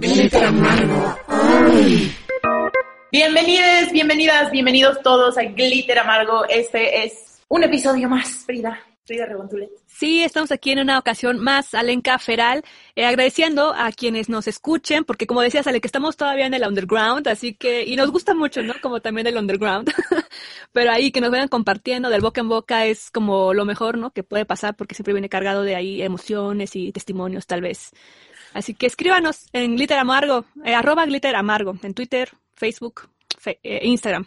Glitter Amargo. Bienvenidos, bienvenidas, bienvenidos todos a Glitter Amargo. Este es un episodio más, Frida. Frida Rebontulet. Sí, estamos aquí en una ocasión más, Alenka Feral, eh, agradeciendo a quienes nos escuchen, porque como decías, Ale, que estamos todavía en el underground, así que, y nos gusta mucho, ¿no? Como también el underground, pero ahí que nos vayan compartiendo del boca en boca es como lo mejor, ¿no? Que puede pasar, porque siempre viene cargado de ahí emociones y testimonios, tal vez. Así que escríbanos en Glitter Amargo, eh, arroba Glitter Amargo, en Twitter, Facebook, eh, Instagram.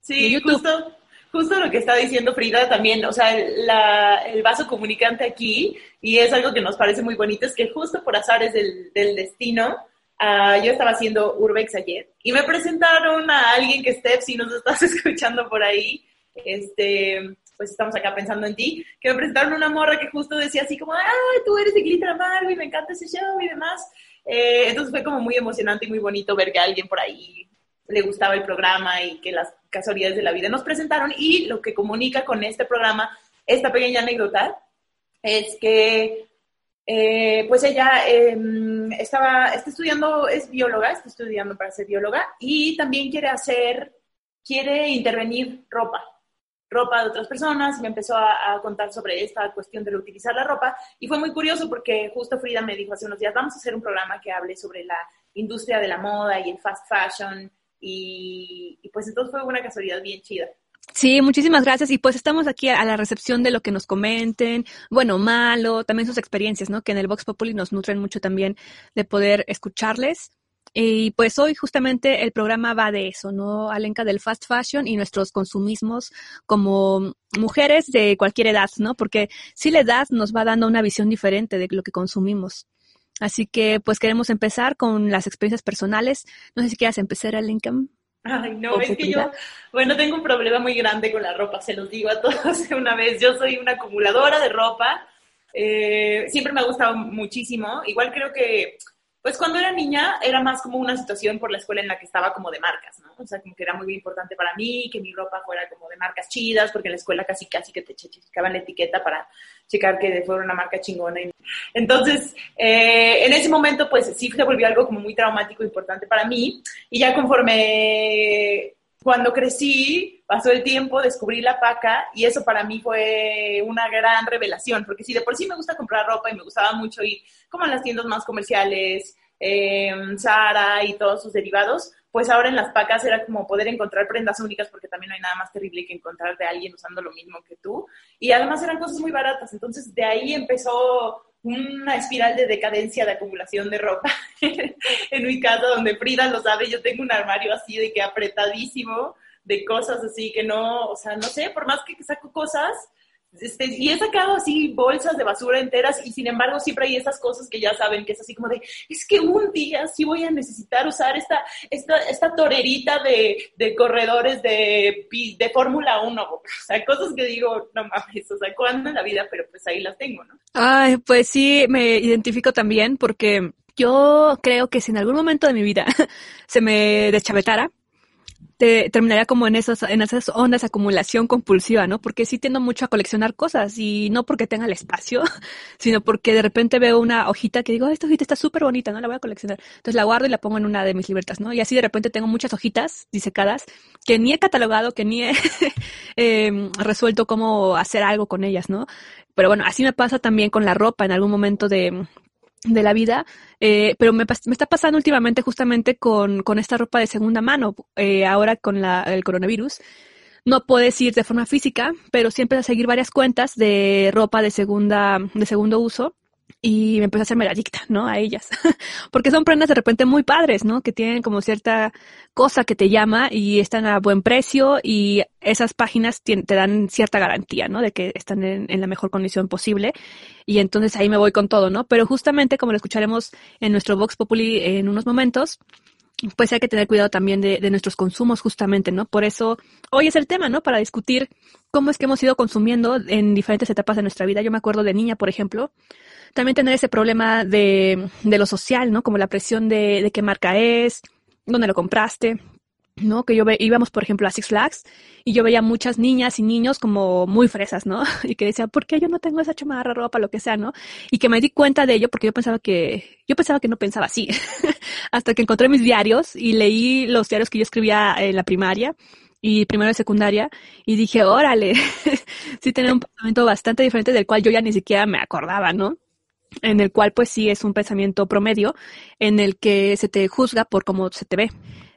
Sí, justo justo lo que está diciendo Frida también, o sea, el vaso comunicante aquí, y es algo que nos parece muy bonito, es que justo por azares del, del destino, uh, yo estaba haciendo Urbex ayer y me presentaron a alguien que Steph, si nos estás escuchando por ahí, este, pues estamos acá pensando en ti, que me presentaron una morra que justo decía así como, ah, tú eres de Glitter Amargo y me encanta ese show y demás. Eh, entonces fue como muy emocionante y muy bonito ver que alguien por ahí le gustaba el programa y que las casualidades de la vida nos presentaron. Y lo que comunica con este programa, esta pequeña anécdota, es que eh, pues ella em, estaba, está estudiando, es bióloga, está estudiando para ser bióloga y también quiere hacer, quiere intervenir ropa, ropa de otras personas y me empezó a, contar sobre esta cuestión de utilizar la ropa y fue muy curioso porque justo Frida me dijo hace unos días, vamos a hacer un programa que hable sobre la industria de la moda y el fast fashion y, pues entonces fue una casualidad bien chida. Sí, muchísimas gracias. Y pues estamos aquí a la recepción de lo que nos comenten, bueno, malo, también sus experiencias, ¿no? Que en el Vox Populi nos nutren mucho también de poder escucharles. Y pues hoy justamente el programa va de eso, ¿no? Alenca del fast fashion y nuestros consumismos como mujeres de cualquier edad, ¿no? Porque si la edad nos va dando una visión diferente de lo que consumimos. Así que pues queremos empezar con las experiencias personales. No sé si quieras empezar, Lincoln. Ay, no, es que yo, bueno, tengo un problema muy grande con la ropa, se los digo a todos de una vez. Yo soy una acumuladora de ropa, eh, siempre me ha gustado muchísimo. Igual creo que pues cuando era niña era más como una situación por la escuela en la que estaba como de marcas, ¿no? O sea, como que era muy importante para mí que mi ropa fuera como de marcas chidas, porque en la escuela casi casi que te checaban la etiqueta para checar que fuera una marca chingona. Entonces, eh, en ese momento, pues sí se volvió algo como muy traumático, importante para mí. Y ya conforme cuando crecí, pasó el tiempo, descubrí la paca y eso para mí fue una gran revelación, porque si de por sí me gusta comprar ropa y me gustaba mucho ir como en las tiendas más comerciales, eh, y todos sus derivados, pues ahora en las pacas era como poder encontrar prendas únicas porque también no hay nada más terrible que encontrar de alguien usando lo mismo que tú. Y además eran cosas muy baratas, entonces de ahí empezó una espiral de decadencia de acumulación de ropa en mi casa, donde Frida lo sabe, yo tengo un armario así de que apretadísimo de cosas así que no, o sea, no sé, por más que saco cosas, este, y he sacado así bolsas de basura enteras y sin embargo siempre hay esas cosas que ya saben que es así como de, es que un día sí voy a necesitar usar esta, esta, esta torerita de, de corredores de, de Fórmula 1, o sea, cosas que digo, no mames, o sea, ¿cuándo en la vida? Pero pues ahí las tengo, ¿no? Ay, pues sí, me identifico también porque yo creo que si en algún momento de mi vida se me deschavetara, te, terminaría como en esas, en esas ondas de acumulación compulsiva, ¿no? Porque sí tiendo mucho a coleccionar cosas y no porque tenga el espacio, sino porque de repente veo una hojita que digo, esta hojita está súper bonita, ¿no? La voy a coleccionar. Entonces la guardo y la pongo en una de mis libertas, ¿no? Y así de repente tengo muchas hojitas disecadas que ni he catalogado, que ni he eh, resuelto cómo hacer algo con ellas, ¿no? Pero bueno, así me pasa también con la ropa en algún momento de, de la vida, eh, pero me, me, está pasando últimamente justamente con, con esta ropa de segunda mano, eh, ahora con la, el coronavirus. No puedes ir de forma física, pero siempre a seguir varias cuentas de ropa de segunda, de segundo uso y me empecé a hacerme adicta, ¿no? A ellas. Porque son prendas de repente muy padres, ¿no? Que tienen como cierta cosa que te llama y están a buen precio y esas páginas te, dan cierta garantía, ¿no? De que están en, la mejor condición posible. Y entonces ahí me voy con todo, ¿no? Pero justamente como lo escucharemos en nuestro Vox Populi en unos momentos, pues hay que tener cuidado también de, de, nuestros consumos justamente, ¿no? Por eso hoy es el tema, ¿no? Para discutir cómo es que hemos ido consumiendo en diferentes etapas de nuestra vida. Yo me acuerdo de niña, por ejemplo, también tener ese problema de, de lo social, ¿no? Como la presión de, de qué marca es, dónde lo compraste, ¿no? Que yo ve, íbamos, por ejemplo, a Six Flags y yo veía muchas niñas y niños como muy fresas, ¿no? Y que decían, ¿por qué yo no tengo esa chamarra, ropa, lo que sea, ¿no? Y que me di cuenta de ello porque yo pensaba que, yo pensaba que no pensaba así. hasta que encontré mis diarios y leí los diarios que yo escribía en la primaria y primero de secundaria y dije, órale, sí tenía un pensamiento bastante diferente del cual yo ya ni siquiera me acordaba, ¿no? En el cual pues sí es un pensamiento promedio en el que se te juzga por cómo se te ve.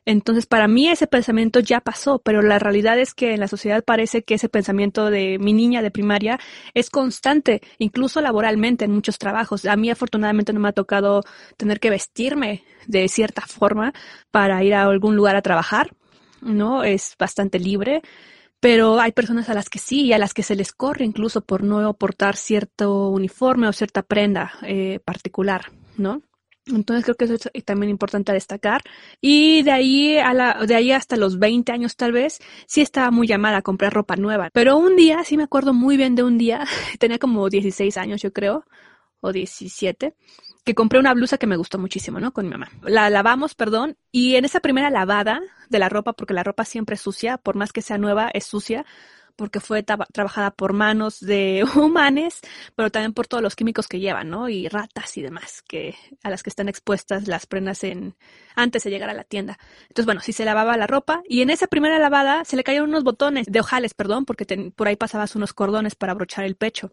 Entonces, para mí ese pensamiento ya pasó, pero la realidad es que en la sociedad parece que ese pensamiento de mi niña de primaria es constante, incluso laboralmente en muchos trabajos. A mí afortunadamente no me ha tocado tener que vestirme de cierta forma para ir a algún lugar a trabajar, ¿no? Es bastante libre, pero hay personas a las que sí y a las que se les corre incluso por no portar cierto uniforme o cierta prenda eh, particular, ¿no? Entonces creo que eso es también importante destacar. Y de ahí a la, de ahí hasta los 20 años tal vez, sí estaba muy llamada a comprar ropa nueva. Pero un día, sí me acuerdo muy bien de un día, tenía como 16 años yo creo, o 17, que compré una blusa que me gustó muchísimo, ¿no? Con mi mamá. La lavamos, perdón, y en esa primera lavada de la ropa, porque la ropa siempre es sucia, por más que sea nueva, es sucia, porque fue trabajada por manos de humanes, pero también por todos los químicos que llevan, ¿no? Y ratas y demás, que a las que están expuestas las prendas en antes de llegar a la tienda. Entonces, bueno, sí se lavaba la ropa y en esa primera lavada se le cayeron unos botones de ojales, perdón, porque por ahí pasabas unos cordones para abrochar el pecho.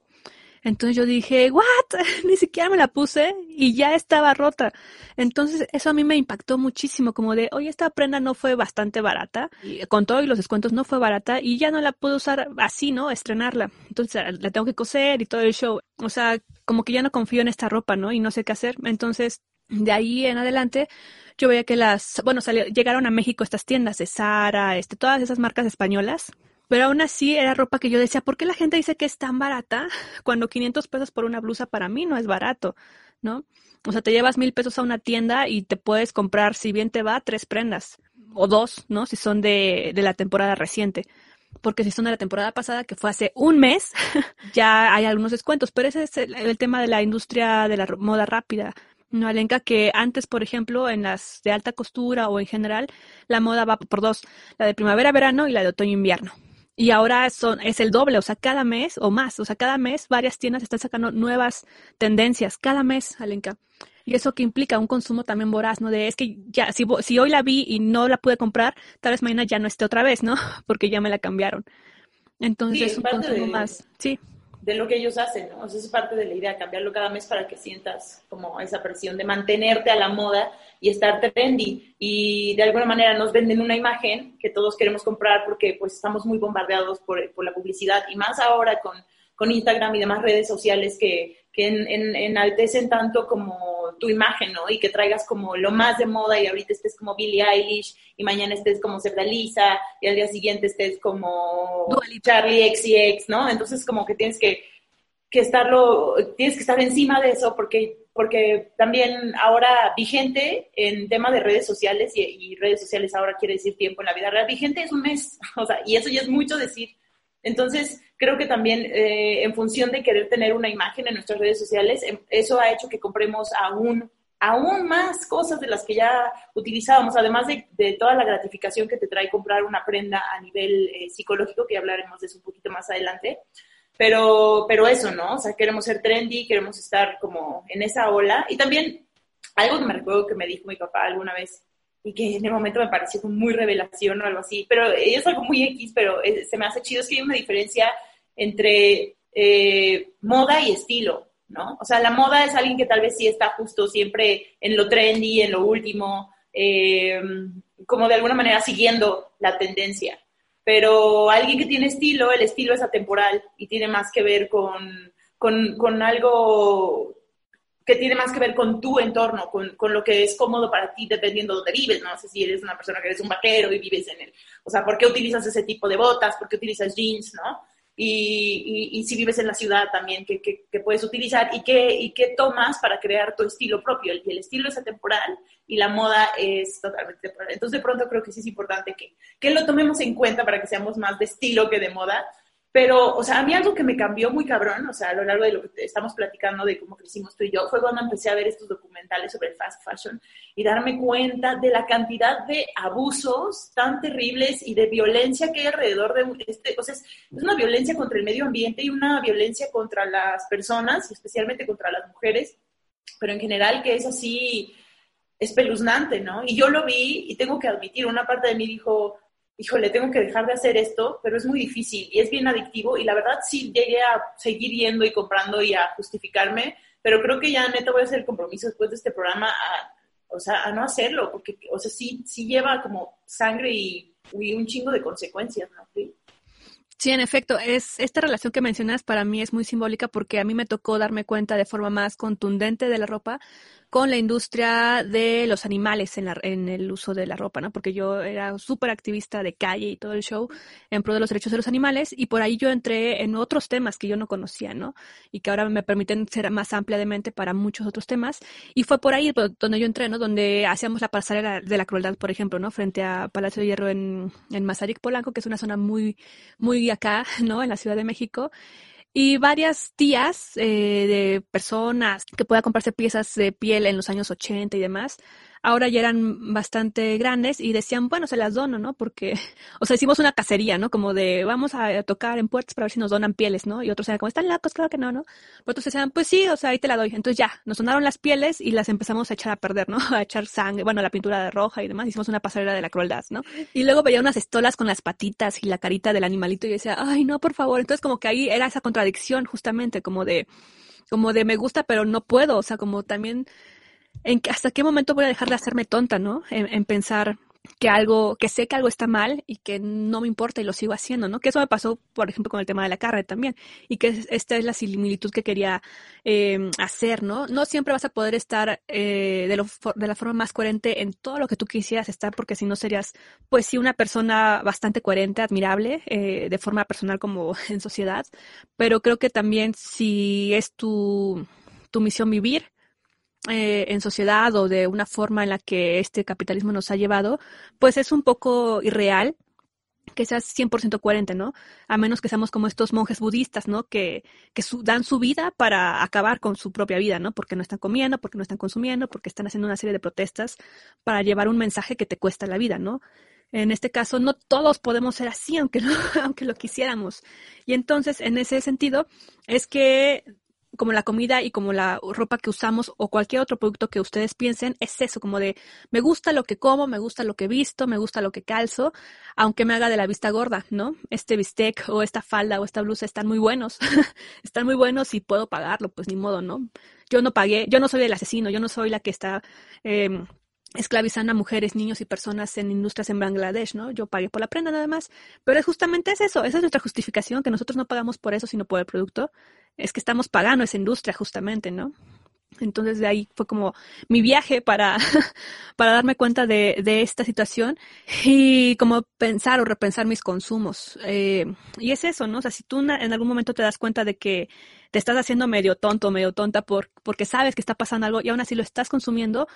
Entonces yo dije, ¿what? Ni siquiera me la puse y ya estaba rota. Entonces eso a mí me impactó muchísimo, como de, oye, esta prenda no fue bastante barata, y con todo y los descuentos no fue barata y ya no la puedo usar así, ¿no? Estrenarla. Entonces la tengo que coser y todo el show. O sea, como que ya no confío en esta ropa, ¿no? Y no sé qué hacer. Entonces, de ahí en adelante, yo veía que las, bueno, llegaron a México estas tiendas de Sara, este, todas esas marcas españolas pero aún así era ropa que yo decía, ¿por qué la gente dice que es tan barata cuando 500 pesos por una blusa para mí no es barato? ¿No? O sea, te llevas mil pesos a una tienda y te puedes comprar, si bien te va, tres prendas o dos, ¿no? Si son de, de la temporada reciente. Porque si son de la temporada pasada, que fue hace un mes, ya hay algunos descuentos. Pero ese es el, el tema de la industria de la moda rápida. No, Alenka, que antes, por ejemplo, en las de alta costura o en general, la moda va por dos, la de primavera-verano y la de otoño-invierno. Y ahora son, es el doble, o sea, cada mes o más, o sea, cada mes varias tiendas están sacando nuevas tendencias, cada mes, Alenka. Y eso que implica un consumo también voraz, ¿no? De es que ya, si, si hoy la vi y no la pude comprar, tal vez mañana ya no esté otra vez, ¿no? Porque ya me la cambiaron. Entonces, un consumo más, sí de lo que ellos hacen, ¿no? O sea, es parte de la idea, cambiarlo cada mes para que sientas como esa presión de mantenerte a la moda y estar trendy. Y de alguna manera nos venden una imagen que todos queremos comprar porque pues estamos muy bombardeados por, por la publicidad y más ahora con, con Instagram y demás redes sociales que, que en, enaltecen tanto como tu imagen, ¿no? Y que traigas como lo más de moda y ahorita estés como Billie Eilish y mañana estés como Cerda Lisa y al día siguiente estés como Charlie X y X, ¿no? Entonces como que tienes que, que estarlo, tienes que estar encima de eso porque porque también ahora vigente en tema de redes sociales y, y, redes sociales ahora quiere decir tiempo en la vida real, vigente es un mes, o sea, y eso ya es mucho decir. Entonces, creo que también eh, en función de querer tener una imagen en nuestras redes sociales, em, eso ha hecho que compremos aún, aún más cosas de las que ya utilizábamos, además de, toda la gratificación que te trae comprar una prenda a nivel eh, psicológico, que hablaremos de eso un poquito más adelante. Pero, pero eso, ¿no? O sea, queremos ser trendy, queremos estar como en esa ola. Y también algo que me recuerdo que me dijo mi papá alguna vez, y que en el momento me pareció como muy revelación o algo así, pero es algo muy X, pero eh, se me hace chido, es que hay una diferencia entre eh, moda y estilo, ¿no? O sea, la moda es alguien que tal vez sí está justo siempre en lo trendy, en lo último, eh, como de alguna manera siguiendo la tendencia. Pero alguien que tiene estilo, el estilo es atemporal y tiene más que ver con, con, con algo que tiene más que ver con tu entorno, con, con, lo que es cómodo para ti dependiendo de dónde vives, no sé si eres una persona que eres un vaquero y vives en el, o sea, ¿por qué utilizas ese tipo de botas? ¿Por qué utilizas jeans? ¿no? Y, y, si vives en la ciudad también, ¿qué, qué, puedes utilizar? ¿Y qué, ¿Y qué tomas para crear tu estilo propio? El, el estilo es atemporal y la moda es totalmente temporal. Entonces, de pronto creo que sí es importante que, que lo tomemos en cuenta para que seamos más de estilo que de moda, pero, o sea, a mí algo que me cambió muy cabrón, o sea, a lo largo de lo que estamos platicando de cómo crecimos tú y yo, fue cuando empecé a ver estos documentales sobre fast fashion y darme cuenta de la cantidad de abusos tan terribles y de violencia que hay alrededor de este, o sea, es, una violencia contra el medio ambiente y una violencia contra las personas, especialmente contra las mujeres, pero en general que es así espeluznante, ¿no? Y yo lo vi y tengo que admitir, una parte de mí dijo, híjole, tengo que dejar de hacer esto, pero es muy difícil y es bien adictivo y la verdad sí llegué a seguir yendo y comprando y a justificarme, pero creo que ya neta voy a hacer el compromiso después de este programa a, o sea, a no hacerlo, porque, o sea, sí, sí lleva como sangre y, un chingo de consecuencias. ¿Sí? Sí, en efecto, es esta relación que mencionas para mí es muy simbólica porque a mí me tocó darme cuenta de forma más contundente de la ropa con la industria de los animales en, la, en el uso de la ropa, ¿no? Porque yo era súper activista de calle y todo el show en pro de los derechos de los animales y por ahí yo entré en otros temas que yo no conocía, ¿no? Y que ahora me permiten ser más amplia mente para muchos otros temas. Y fue por ahí donde yo entré, ¿no? Donde hacíamos la pasarela de la crueldad, por ejemplo, ¿no? Frente a Palacio de Hierro en, en Mazarik Polanco, que es una zona muy, muy acá, ¿no? En la Ciudad de México y varias tías eh, de personas que puedan comprarse piezas de piel en los años 80 y demás, ahora ya eran bastante grandes y decían, bueno, se las dono, ¿no? Porque, o sea, hicimos una cacería, ¿no? Como de, vamos a tocar en puertas para ver si nos donan pieles, ¿no? Y otros eran como, están locos, claro que no, ¿no? Pero otros decían, pues sí, o sea, ahí te la doy. Entonces ya, nos donaron las pieles y las empezamos a echar a perder, ¿no? A echar sangre, bueno, la pintura de roja y demás, hicimos una pasarela de la crueldad, ¿no? Y luego veía unas estolas con las patitas y la carita del animalito y decía, ay, no, por favor. Entonces como que ahí era esa contradicción justamente, como de, como de me gusta, pero no puedo, o sea, como también en hasta qué momento voy a dejar de hacerme tonta, ¿no? En, pensar que algo, que sé que algo está mal y que no me importa y lo sigo haciendo, ¿no? Que eso me pasó, por ejemplo, con el tema de la carne también. Y que esta es la similitud que quería eh, hacer, ¿no? No siempre vas a poder estar eh, de, lo, de la forma más coherente en todo lo que tú quisieras estar, porque si no serías, pues sí, una persona bastante coherente, admirable, eh, de forma personal como en sociedad. Pero creo que también si es tu, tu misión vivir, eh, en sociedad o de una forma en la que este capitalismo nos ha llevado, pues es un poco irreal que seas 100% coherente, ¿no? A menos que seamos como estos monjes budistas, ¿no? Que, que dan su vida para acabar con su propia vida, ¿no? Porque no están comiendo, porque no están consumiendo, porque están haciendo una serie de protestas para llevar un mensaje que te cuesta la vida, ¿no? En este caso, no todos podemos ser así, aunque, aunque lo quisiéramos. Y entonces, en ese sentido, es que como la comida y como la ropa que usamos o cualquier otro producto que ustedes piensen, es eso, como de me gusta lo que como, me gusta lo que visto, me gusta lo que calzo, aunque me haga de la vista gorda, ¿no? Este bistec o esta falda o esta blusa están muy buenos, están muy buenos y puedo pagarlo, pues ni modo, ¿no? Yo no pagué, yo no soy el asesino, yo no soy la que está... Eh, esclavizando a mujeres, niños y personas en industrias en Bangladesh, ¿no? Yo pagué por la prenda nada más. Pero es justamente eso, esa es nuestra justificación, que nosotros no pagamos por eso, sino por el producto. Es que estamos pagando esa industria justamente, ¿no? Entonces de ahí fue como mi viaje para, para darme cuenta de, de esta situación y como pensar o repensar mis consumos. Eh, y es eso, ¿no? O sea, si tú en algún momento te das cuenta de que te estás haciendo medio tonto, medio tonta por, porque sabes que está pasando algo y aún así lo estás consumiendo,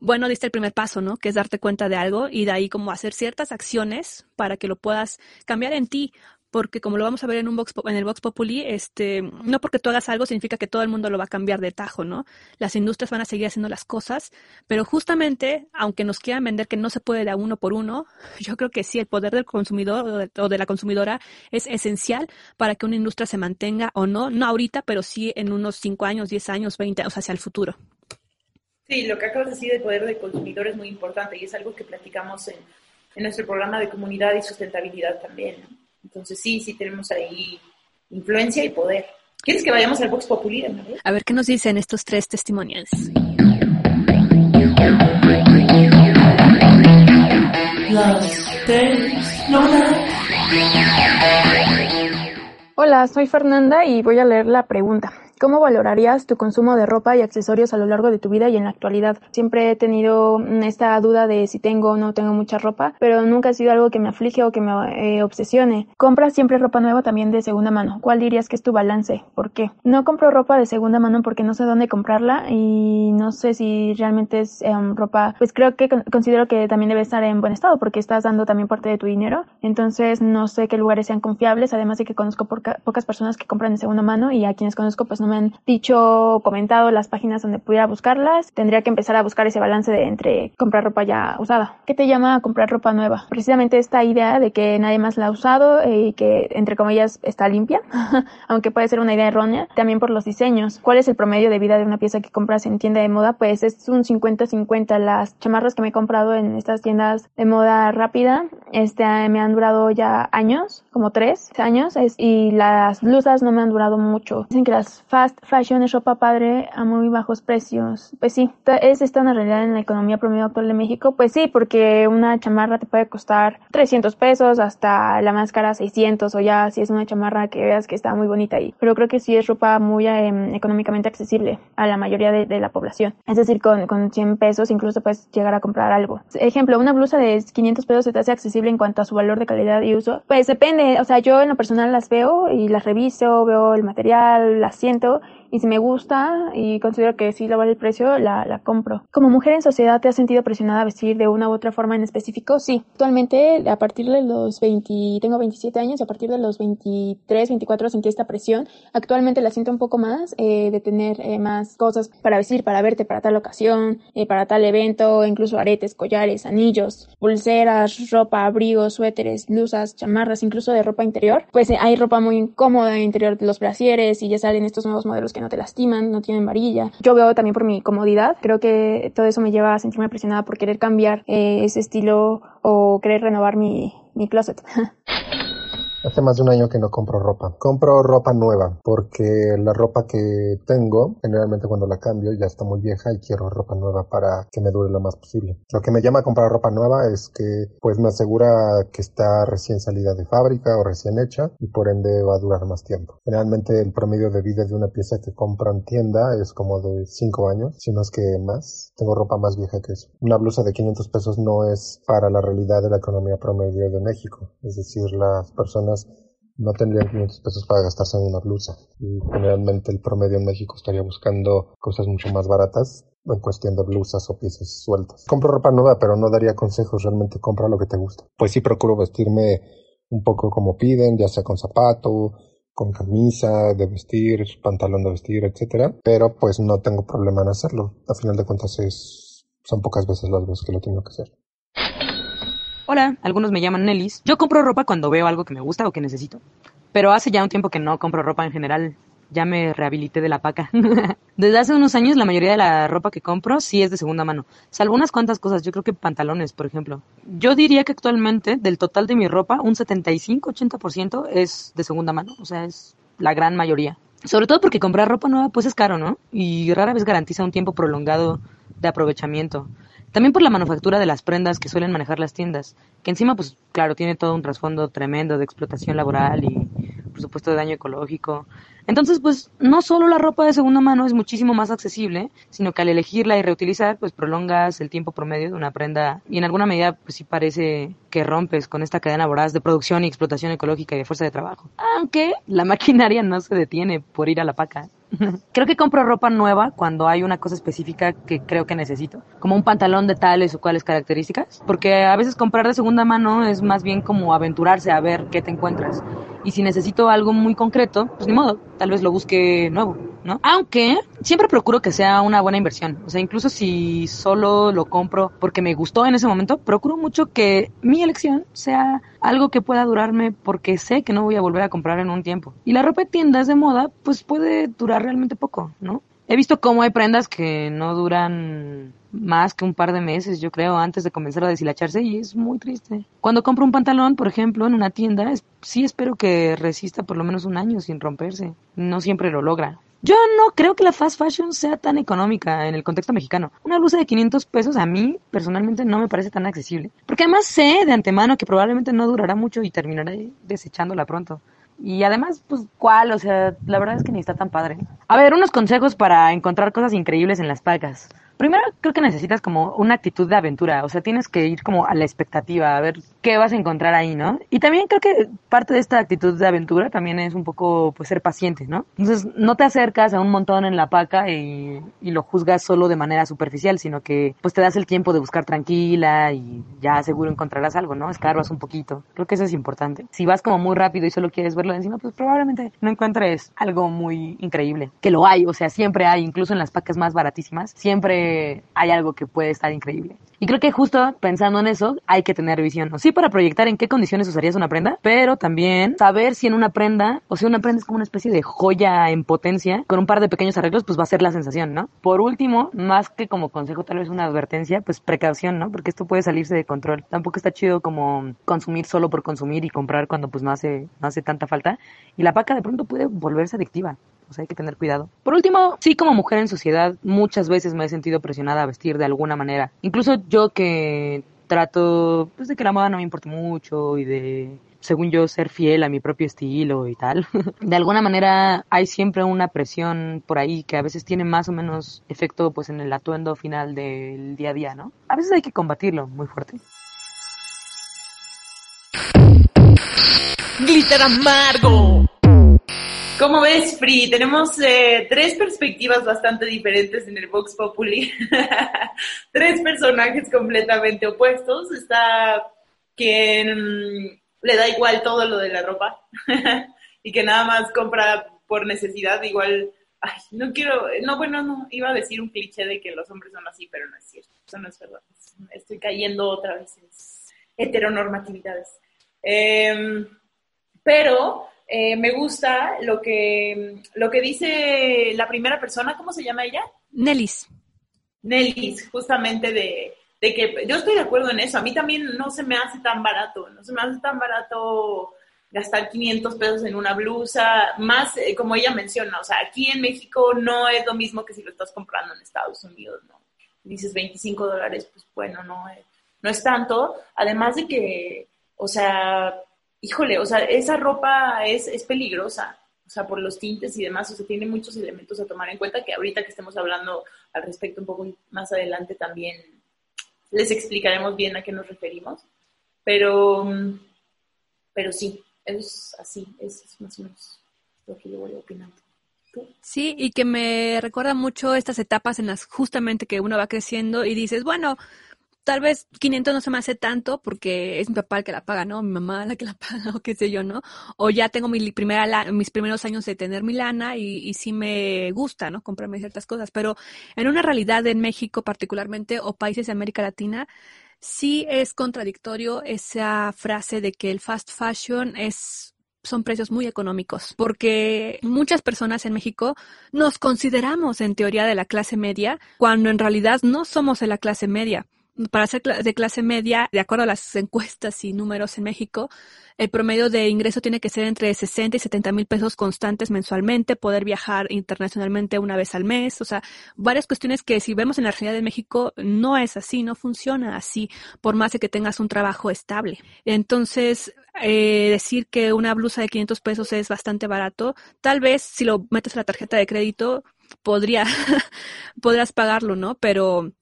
bueno, diste el primer paso, ¿no? Que es darte cuenta de algo y de ahí como hacer ciertas acciones para que lo puedas cambiar en ti. Porque como lo vamos a ver en un box, en el Vox Populi, este, no porque tú hagas algo significa que todo el mundo lo va a cambiar de tajo, ¿no? Las industrias van a seguir haciendo las cosas, pero justamente, aunque nos quieran vender que no se puede de uno por uno, yo creo que sí, el poder del consumidor o de, o de la consumidora es esencial para que una industria se mantenga o no, no ahorita, pero sí en unos 5 años, 10 años, 20 años hacia el futuro. Sí, lo que acabas de decir del poder del consumidor es muy importante y es algo que platicamos en, en nuestro programa de comunidad y sustentabilidad también. Entonces sí, sí tenemos ahí influencia y poder. ¿Quieres que vayamos al Vox Populi? A ver qué nos dicen estos tres testimonios. Hola, soy Fernanda y voy a leer la pregunta. ¿Cómo valorarías tu consumo de ropa y accesorios a lo largo de tu vida y en la actualidad? Siempre he tenido esta duda de si tengo o no tengo mucha ropa, pero nunca ha sido algo que me aflige o que me eh, obsesione. ¿Compras siempre ropa nueva también de segunda mano? ¿Cuál dirías que es tu balance? ¿Por qué? No compro ropa de segunda mano porque no sé dónde comprarla y no sé si realmente es em, ropa, pues creo que considero que también debe estar en buen estado porque estás dando también parte de tu dinero. Entonces no sé qué lugares sean confiables, además de que conozco pocas personas que compran de segunda mano y a quienes conozco pues no me han dicho, comentado las páginas donde pudiera buscarlas, tendría que empezar a buscar ese balance de entre comprar ropa ya usada. ¿Qué te llama a comprar ropa nueva? Precisamente esta idea de que nadie más la ha usado y que entre comillas está limpia, aunque puede ser una idea errónea, también por los diseños. ¿Cuál es el promedio de vida de una pieza que compras en tienda de moda? Pues es un 50-50. Las chamarras que me he comprado en estas tiendas de moda rápida, este me han durado ya años, como tres años, y las blusas no me han durado mucho. Dicen que las fast fashion es ropa padre a muy bajos precios. Pues sí, ¿es esta una realidad en la economía promedio actual de México? Pues sí, porque una chamarra te puede costar 300 pesos hasta la más cara 600 o ya si es una chamarra que veas que está muy bonita ahí. Pero creo que sí es ropa muy em, económicamente accesible a la mayoría de, de, la población. Es decir, con, con 100 pesos incluso puedes llegar a comprar algo. Ejemplo, una blusa de 500 pesos se te hace accesible en cuanto a su valor de calidad y uso. Pues depende, o sea, yo en lo personal las veo y las reviso, veo el material, las siento momento y si me gusta y considero que sí le vale el precio, la, la compro. Como mujer en sociedad, ¿te has sentido presionada a vestir de una u otra forma en específico? Sí. Actualmente, a partir de los 20, tengo 27 años a partir de los 23, 24 sentí esta presión. Actualmente la siento un poco más eh, de tener eh, más cosas para vestir, para verte, para tal ocasión, eh, para tal evento, incluso aretes, collares, anillos, pulseras, ropa, abrigos, suéteres, blusas, chamarras, incluso de ropa interior. Pues hay ropa muy incómoda interior de los brasieres y ya salen estos nuevos modelos que no te lastiman, no tienen varilla. Yo veo también por mi comodidad, creo que todo eso me lleva a sentirme presionada por querer cambiar eh, ese estilo o querer renovar mi, mi closet. Hace más de un año que no compro ropa. Compro ropa nueva porque la ropa que tengo, generalmente cuando la cambio ya está muy vieja y quiero ropa nueva para que me dure lo más posible. Lo que me llama a comprar ropa nueva es que pues me asegura que está recién salida de fábrica o recién hecha y por ende va a durar más tiempo. Generalmente el promedio de vida de una pieza que compro en tienda es como de 5 años, si no es que más. Tengo ropa más vieja que eso. Una blusa de 500 pesos no es para la realidad de la economía promedio de México. Es decir, las personas no tendrían 500 pesos para gastarse en una blusa. Y generalmente el promedio en México estaría buscando cosas mucho más baratas en cuestión de blusas o piezas sueltas. Compro ropa nueva, pero no daría consejos, realmente compra lo que te gusta. Pues sí procuro vestirme un poco como piden, ya sea con zapato, con camisa de vestir, pantalón de vestir, etcétera, pero pues no tengo problema en hacerlo. A final de cuentas es son pocas veces las veces que lo tengo que hacer. Hola, algunos me llaman Nellis. Yo compro ropa cuando veo algo que me gusta o que necesito. Pero hace ya un tiempo que no compro ropa en general. Ya me rehabilité de la paca. Desde hace unos años la mayoría de la ropa que compro sí es de segunda mano. Salvo unas cuantas cosas, yo creo que pantalones, por ejemplo. Yo diría que actualmente del total de mi ropa, un 75-80% es de segunda mano. O sea, es la gran mayoría. Sobre todo porque comprar ropa nueva pues es caro, ¿no? Y rara vez garantiza un tiempo prolongado de aprovechamiento. También por la manufactura de las prendas que suelen manejar las tiendas, que encima, pues claro, tiene todo un trasfondo tremendo de explotación laboral y, supuesto, de daño ecológico. Entonces, pues no solo la ropa de segunda mano es muchísimo más accesible, sino que al elegirla y reutilizar, pues prolongas el tiempo promedio de una prenda y en alguna medida, pues sí parece que rompes con esta cadena voraz de producción y explotación ecológica y de fuerza de trabajo. Aunque la maquinaria no se detiene por ir a la paca. creo que compro ropa nueva cuando hay una cosa específica que creo que necesito, como un pantalón de tales o cuales características, porque a veces comprar de segunda mano es más bien como aventurarse a ver qué te encuentras. Y si necesito algo muy concreto, pues ni modo, tal vez lo busque nuevo, ¿no? Aunque siempre procuro que sea una buena inversión. O sea, incluso si solo lo compro porque me gustó en ese momento, procuro mucho que mi elección sea algo que pueda durarme porque sé que no voy a volver a comprar en un tiempo. Y la ropa de tiendas de moda, pues puede durar realmente poco, ¿no? He visto cómo hay prendas que no duran más que un par de meses, yo creo, antes de comenzar a deshilacharse y es muy triste. Cuando compro un pantalón, por ejemplo, en una tienda, sí espero que resista por lo menos un año sin romperse. No siempre lo logra. Yo no creo que la fast fashion sea tan económica en el contexto mexicano. Una blusa de 500 pesos a mí personalmente no me parece tan accesible. Porque además sé de antemano que probablemente no durará mucho y terminaré desechándola pronto. Y además, pues, ¿cuál? O sea, la verdad es que ni está tan padre. A ver, unos consejos para encontrar cosas increíbles en las pacas. Primero, creo que necesitas como una actitud de aventura. O sea, tienes que ir como a la expectativa, a ver qué vas a encontrar ahí, ¿no? Y también creo que parte de esta actitud de aventura también es un poco, pues, ser paciente, ¿no? Entonces, no te acercas a un montón en la paca y, y lo juzgas solo de manera superficial, sino que, pues, te das el tiempo de buscar tranquila y ya seguro encontrarás algo, ¿no? Escarbas un poquito. Creo que eso es importante. Si vas como muy rápido y solo quieres verlo de encima, pues probablemente no encuentres algo muy increíble. Que lo hay, o sea, siempre hay, incluso en las pacas más baratísimas, siempre hay algo que puede estar increíble. Y creo que justo pensando en eso, hay que tener visión. Sí, para proyectar en qué condiciones usarías una prenda, pero también saber si en una prenda, o sea, una prenda es como una especie de joya en potencia, con un par de pequeños arreglos, pues va a ser la sensación, ¿no? Por último, más que como consejo, tal vez una advertencia, pues precaución, ¿no? Porque esto puede salirse de control. Tampoco está chido como consumir solo por consumir y comprar cuando pues no hace, no hace tanta falta. Y la paca de pronto puede volverse adictiva. O sea, hay que tener cuidado. Por último, sí como mujer en sociedad, muchas veces me he sentido presionada a vestir de alguna manera. Incluso yo que trato pues de que la moda no me importe mucho y de según yo ser fiel a mi propio estilo y tal. De alguna manera hay siempre una presión por ahí que a veces tiene más o menos efecto pues en el atuendo final del día a día, ¿no? A veces hay que combatirlo muy fuerte. Glitter amargo. ¿Cómo ves, Free? Tenemos eh, tres perspectivas bastante diferentes en el Vox Populi. tres personajes completamente opuestos. Está quien le da igual todo lo de la ropa y que nada más compra por necesidad. Igual, ay, no quiero, no, bueno, no, iba a decir un cliché de que los hombres son así, pero no es cierto. Eso no es verdad. Estoy cayendo otra vez en heteronormatividades. Em, pero eh, me gusta lo que, lo que dice la primera persona, ¿cómo se llama ella? Nelis. Nelis, justamente de, de que yo estoy de acuerdo en eso. A mí también no se me hace tan barato, no se me hace tan barato gastar 500 pesos en una blusa, más eh, como ella menciona, o sea, aquí en México no es lo mismo que si lo estás comprando en Estados Unidos, ¿no? Dices 25 dólares, pues bueno, no, no es tanto. Además de que, o sea, híjole, o sea, esa ropa es, es peligrosa, o sea, por los tintes y demás, o sea, tiene muchos elementos a tomar en cuenta que ahorita que estemos hablando al respecto un poco más adelante también les explicaremos bien a qué nos referimos, pero, pero sí, es así, es más o menos lo que yo voy opinando. Sí, y que me recuerda mucho estas etapas en las justamente que uno va creciendo y dices, bueno, tal vez 500 no se me hace tanto porque es mi papá el que la paga, ¿no? Mi mamá la que la paga o qué sé yo, ¿no? O ya tengo mi primera mis primeros años de tener mi lana y, y sí me gusta, ¿no? Comprarme ciertas cosas. Pero en una realidad en México particularmente o países de América Latina, sí es contradictorio esa frase de que el fast fashion es son precios muy económicos, porque muchas personas en México nos consideramos en teoría de la clase media, cuando en realidad no somos de la clase media para ser de clase media, de acuerdo a las encuestas y números en México, el promedio de ingreso tiene que ser entre 60 y 70 mil pesos constantes mensualmente, poder viajar internacionalmente una vez al mes, o sea, varias cuestiones que si vemos en la realidad de México no es así, no funciona así, por más de que tengas un trabajo estable. Entonces, eh, decir que una blusa de 500 pesos es bastante barato, tal vez si lo metes a la tarjeta de crédito, podría, podrás pagarlo, ¿no? Pero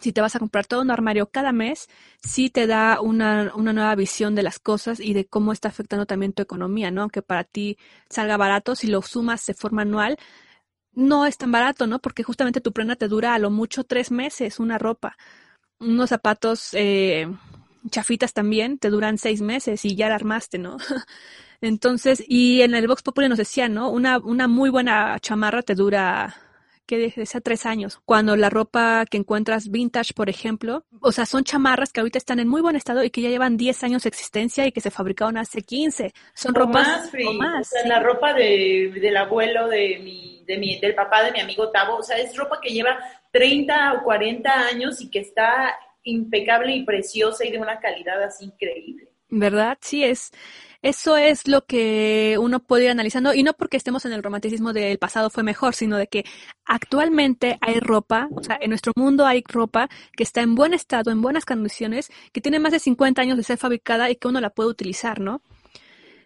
si te vas a comprar todo un armario cada mes, sí te da una, una, nueva visión de las cosas y de cómo está afectando también tu economía, ¿no? Aunque para ti salga barato, si lo sumas de forma anual, no es tan barato, ¿no? Porque justamente tu prenda te dura a lo mucho tres meses, una ropa. Unos zapatos eh, chafitas también te duran seis meses y ya la armaste, ¿no? Entonces, y en el Vox Populi nos decía, ¿no? Una, una muy buena chamarra te dura que desde tres años. Cuando la ropa que encuentras vintage, por ejemplo, o sea, son chamarras que ahorita están en muy buen estado y que ya llevan 10 años de existencia y que se fabricaron hace 15. Son ropas más, la ropa de, del abuelo de mi, de mi, del papá de mi amigo Tavo, o sea, es ropa que lleva 30 o 40 años y que está impecable y preciosa y de una calidad así increíble. ¿Verdad? Sí, es, eso es lo que uno puede ir analizando y no porque estemos en el romanticismo del pasado fue mejor, sino de que actualmente hay ropa, o sea, en nuestro mundo hay ropa que está en buen estado, en buenas condiciones, que tiene más de 50 años de ser fabricada y que uno la puede utilizar, ¿no?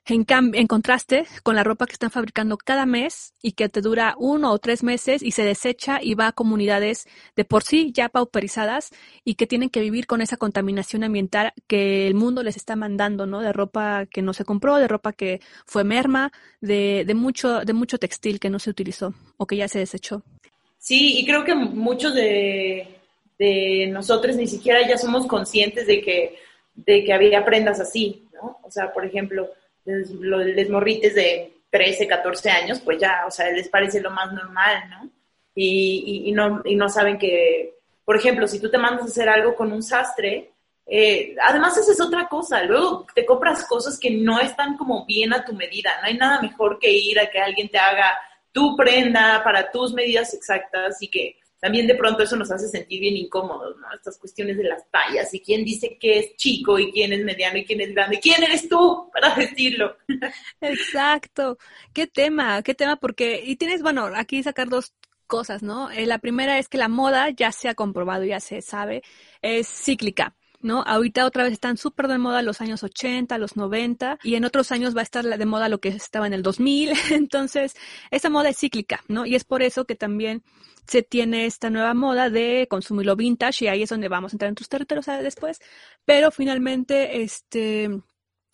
En, en contraste con la ropa que están fabricando cada mes y que te dura uno o tres meses y se desecha y va a comunidades de por sí ya pauperizadas y que tienen que vivir con esa contaminación ambiental que el mundo les está mandando, ¿no? De ropa que no se compró, de ropa que fue merma, de, de mucho, de mucho textil que no se utilizó o que ya se desechó. Sí, y creo que muchos de, de nosotros ni siquiera ya somos conscientes de que, de que había prendas así, ¿no? O sea, por ejemplo, los morrites de 13, 14 años, pues ya, o sea, les parece lo más normal, ¿no? Y, y, no, y no saben que, por ejemplo, si tú te mandas a hacer algo con un sastre, eh, además esa es otra cosa, luego te compras cosas que no están como bien a tu medida, no hay nada mejor que ir a que alguien te haga tu prenda para tus medidas exactas y que también de pronto eso nos hace sentir bien incómodos, ¿no? Estas cuestiones de las tallas y quién dice que es chico y quién es mediano y quién es grande. ¿Quién eres tú para decirlo? Exacto. ¿Qué tema? ¿Qué tema? Porque, y tienes, bueno, aquí sacar dos cosas, ¿no? Eh, la primera es que la moda ya se ha comprobado, ya se sabe, es cíclica. ¿No? Ahorita otra vez están súper de moda los años 80, los 90 y en otros años va a estar de moda lo que estaba en el 2000. Entonces, esa moda es cíclica, ¿no? Y es por eso que también se tiene esta nueva moda de consumir lo vintage y ahí es donde vamos a entrar en tus territorios después. Pero finalmente, este,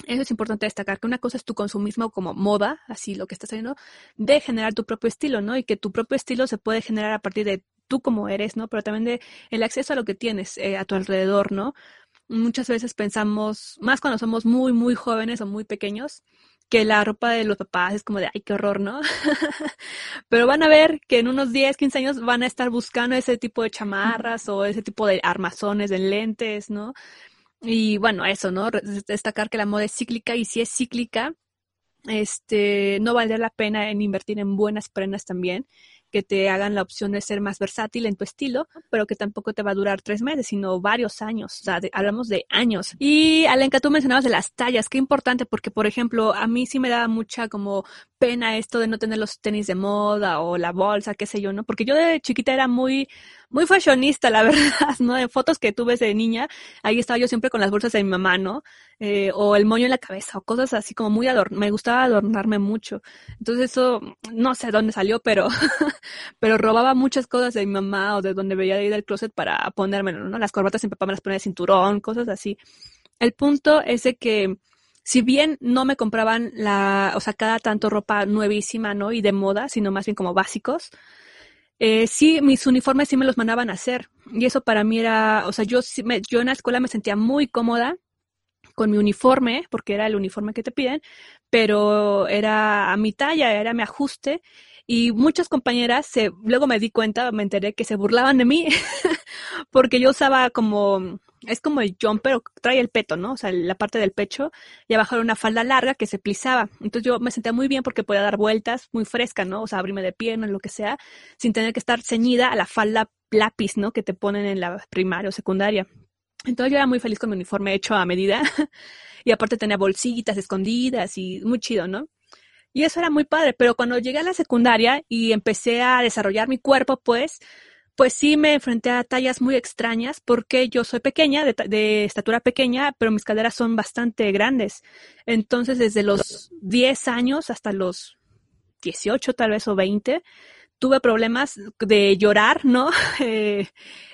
eso es importante destacar, que una cosa es tu consumismo como moda, así lo que estás haciendo, de generar tu propio estilo, ¿no? Y que tu propio estilo se puede generar a partir de tú como eres, ¿no? Pero también de el acceso a lo que tienes eh, a tu alrededor, ¿no? Muchas veces pensamos, más cuando somos muy, muy jóvenes o muy pequeños, que la ropa de los papás es como de, ay, qué horror, ¿no? Pero van a ver que en unos 10, 15 años van a estar buscando ese tipo de chamarras o ese tipo de armazones, de lentes, ¿no? Y bueno, eso, ¿no? Destacar que la moda es cíclica y si es cíclica, este, no valdría la pena en invertir en buenas prendas también que te hagan la opción de ser más versátil en tu estilo, pero que tampoco te va a durar tres meses, sino varios años. O sea, hablamos de años. Y Alenka, tú mencionabas de las tallas, qué importante, porque por ejemplo, a mí sí me daba mucha como pena esto de no tener los tenis de moda o la bolsa, qué sé yo, ¿no? Porque yo de chiquita era muy, muy fashionista, la verdad, ¿no? En fotos que tuve de niña, ahí estaba yo siempre con las bolsas de mi mamá, ¿no? Eh, o el moño en la cabeza, o cosas así como muy adorn me gustaba adornarme mucho. Entonces eso, no sé dónde salió, pero, pero robaba muchas cosas de mi mamá o de donde veía de ir del closet para ponérmelo, ¿no? Las corbatas mi papá me las ponía de cinturón, cosas así. El punto es de que, si bien no me compraban la, o sea, cada tanto ropa nuevísima, ¿no? Y de moda, sino más bien como básicos, eh, sí, mis uniformes sí me los mandaban a hacer. Y eso para mí era, o sea, yo, yo en la escuela me sentía muy cómoda con mi uniforme, porque era el uniforme que te piden, pero era a mi talla, era mi ajuste. Y muchas compañeras, se, luego me di cuenta, me enteré que se burlaban de mí, porque yo usaba como es como el jumper, trae el peto, ¿no? O sea, la parte del pecho y abajo era una falda larga que se plisaba. Entonces yo me sentía muy bien porque podía dar vueltas muy fresca, ¿no? O sea, abrirme de pierna, lo que sea, sin tener que estar ceñida a la falda lápiz, ¿no? Que te ponen en la primaria o secundaria. Entonces yo era muy feliz con mi uniforme hecho a medida y aparte tenía bolsitas escondidas y muy chido, ¿no? Y eso era muy padre, pero cuando llegué a la secundaria y empecé a desarrollar mi cuerpo, pues pues sí me enfrenté a tallas muy extrañas porque yo soy pequeña, de, estatura pequeña, pero mis caderas son bastante grandes. Entonces, desde los 10 años hasta los 18 tal vez o 20, tuve problemas de llorar, ¿no? Eh,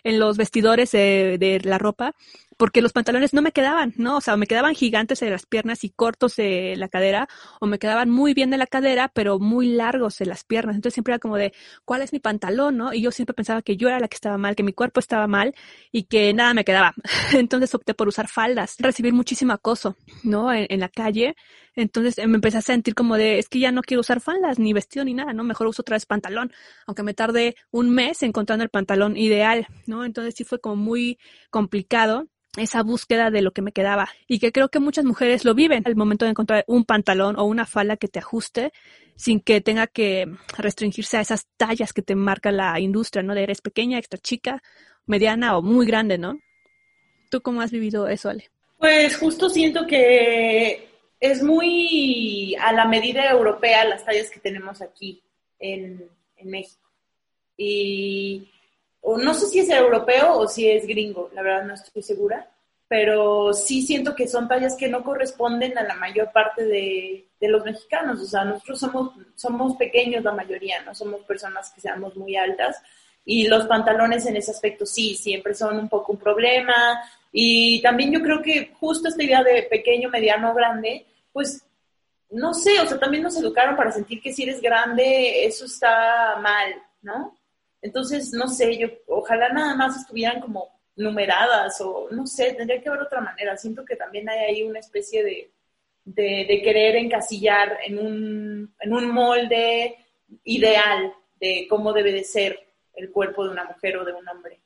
en los vestidores de la ropa porque los pantalones no me quedaban, ¿no? O sea, me quedaban gigantes de las piernas y cortos de la cadera, o me quedaban muy bien de la cadera, pero muy largos de las piernas. Entonces siempre era como de, ¿cuál es mi pantalón, no? Y yo siempre pensaba que yo era la que estaba mal, que mi cuerpo estaba mal y que nada me quedaba. Entonces opté por usar faldas, recibir muchísimo acoso, ¿no? En, la calle. Entonces me empecé a sentir como de, es que ya no quiero usar faldas, ni vestido, ni nada, ¿no? Mejor uso otra vez pantalón, aunque me tardé un mes encontrando el pantalón ideal, ¿no? Entonces sí fue como muy complicado esa búsqueda de lo que me quedaba y que creo que muchas mujeres lo viven al momento de encontrar un pantalón o una falda que te ajuste sin que tenga que restringirse a esas tallas que te marca la industria, ¿no? De eres pequeña, extra chica, mediana o muy grande, ¿no? ¿Tú cómo has vivido eso, Ale? Pues justo siento que es muy a la medida europea las tallas que tenemos aquí en, en México. Y no sé si es europeo o si es gringo, la verdad no estoy segura, pero sí siento que son tallas que no corresponden a la mayor parte de, de, los mexicanos. O sea, nosotros somos, somos pequeños la mayoría, no somos personas que seamos muy altas. Y los pantalones en ese aspecto sí, siempre son un poco un problema. Y también yo creo que justo esta idea de pequeño, mediano, grande, pues no sé, o sea, también nos educaron para sentir que si eres grande, eso está mal, ¿no? Entonces, no sé, yo ojalá nada más estuvieran como numeradas o no sé, tendría que haber otra manera. Siento que también hay ahí una especie de, de, querer encasillar en un, en un molde ideal de cómo debe de ser el cuerpo de una mujer o de un hombre.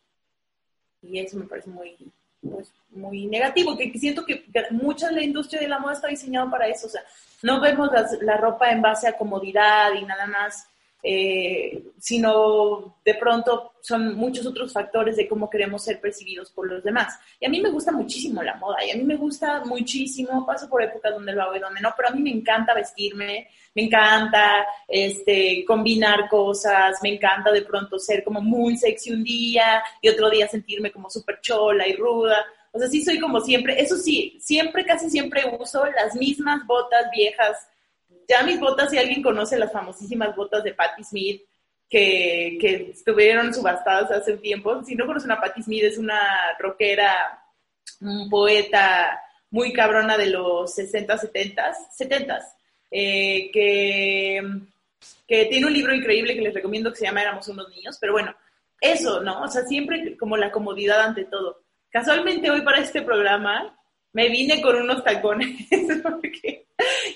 Y eso me parece muy, pues, muy negativo, que siento que mucha de la industria de la moda está diseñada para eso. O sea, no vemos la ropa en base a comodidad y nada más eh, sino de pronto son muchos otros factores de cómo queremos ser percibidos por los demás. Y a mí me gusta muchísimo la moda, y a mí me gusta muchísimo, paso por épocas donde lo hago y donde no, pero a mí me encanta vestirme, me encanta este, combinar cosas, me encanta de pronto ser como muy sexy un día y otro día sentirme como súper chola y ruda. O sea, sí soy como siempre, eso sí, siempre, casi siempre uso las mismas botas viejas ya mis botas, si alguien conoce las famosísimas botas de Patti Smith, que, que estuvieron subastadas hace un tiempo, si no conocen a Patti Smith, es una rockera, un poeta muy cabrona de los 60, 70, 70, que, que tiene un libro increíble que les recomiendo que se llama Éramos unos niños, pero bueno, eso, ¿no? O sea, siempre como la comodidad ante todo. Casualmente hoy para este programa me vine con unos tacones porque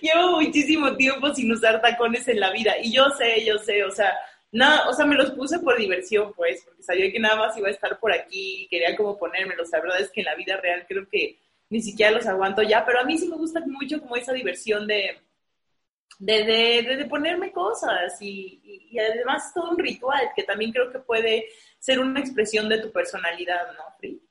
llevo muchísimo tiempo sin usar tacones en la vida y yo sé, yo sé, o sea, no, o sea, me los puse por diversión, pues, porque sabía que nada más iba a estar por aquí y quería como ponérmelos. La verdad es que en la vida real creo que ni siquiera los aguanto ya, pero a mí sí me gusta mucho como esa diversión de, de, de, ponerme cosas y, y, además todo un ritual que también creo que puede ser una expresión de tu personalidad, ¿no, Free?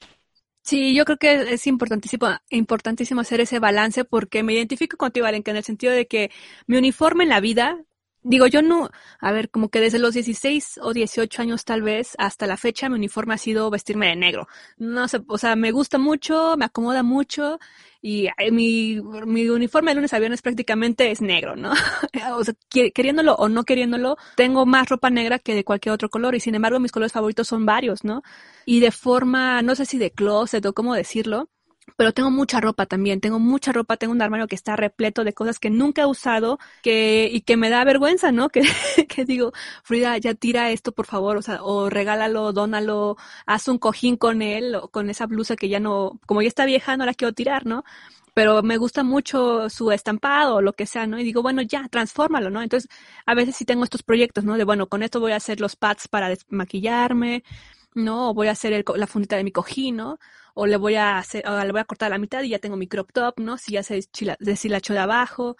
Sí, yo creo que es importantísimo, importantísimo hacer ese balance porque me identifico contigo, Valen, que en el sentido de que mi uniforme en la vida, digo, yo no, a ver, como que desde los 16 o 18 años tal vez hasta la fecha mi uniforme ha sido vestirme de negro. No sé, o sea, me gusta mucho, me acomoda mucho y eh, mi, mi uniforme de lunes a viernes prácticamente es negro, ¿no? o sea, queriéndolo o no queriéndolo, tengo más ropa negra que de cualquier otro color y sin embargo mis colores favoritos son varios, ¿no? Y de forma, no sé si de closet o cómo decirlo, pero tengo mucha ropa también, tengo mucha ropa, tengo un armario que está repleto de cosas que nunca he usado que, y que me da vergüenza, ¿no? Que, digo, Frida, ya tira esto, por favor, o sea, o regálalo, dónalo, haz un cojín con él, o con esa blusa que ya no, como ya está vieja, no la quiero tirar, ¿no? Pero me gusta mucho su estampado o lo que sea, ¿no? Y digo, bueno, ya, transfórmalo, ¿no? Entonces, a veces sí tengo estos proyectos, ¿no? De, bueno, con esto voy a hacer los pads para desmaquillarme, ¿no? O voy a hacer el, la fundita de mi cojín, ¿no? O le voy a hacer, o le voy a cortar la mitad y ya tengo mi crop top, ¿no? Si ya se deshilacho de abajo.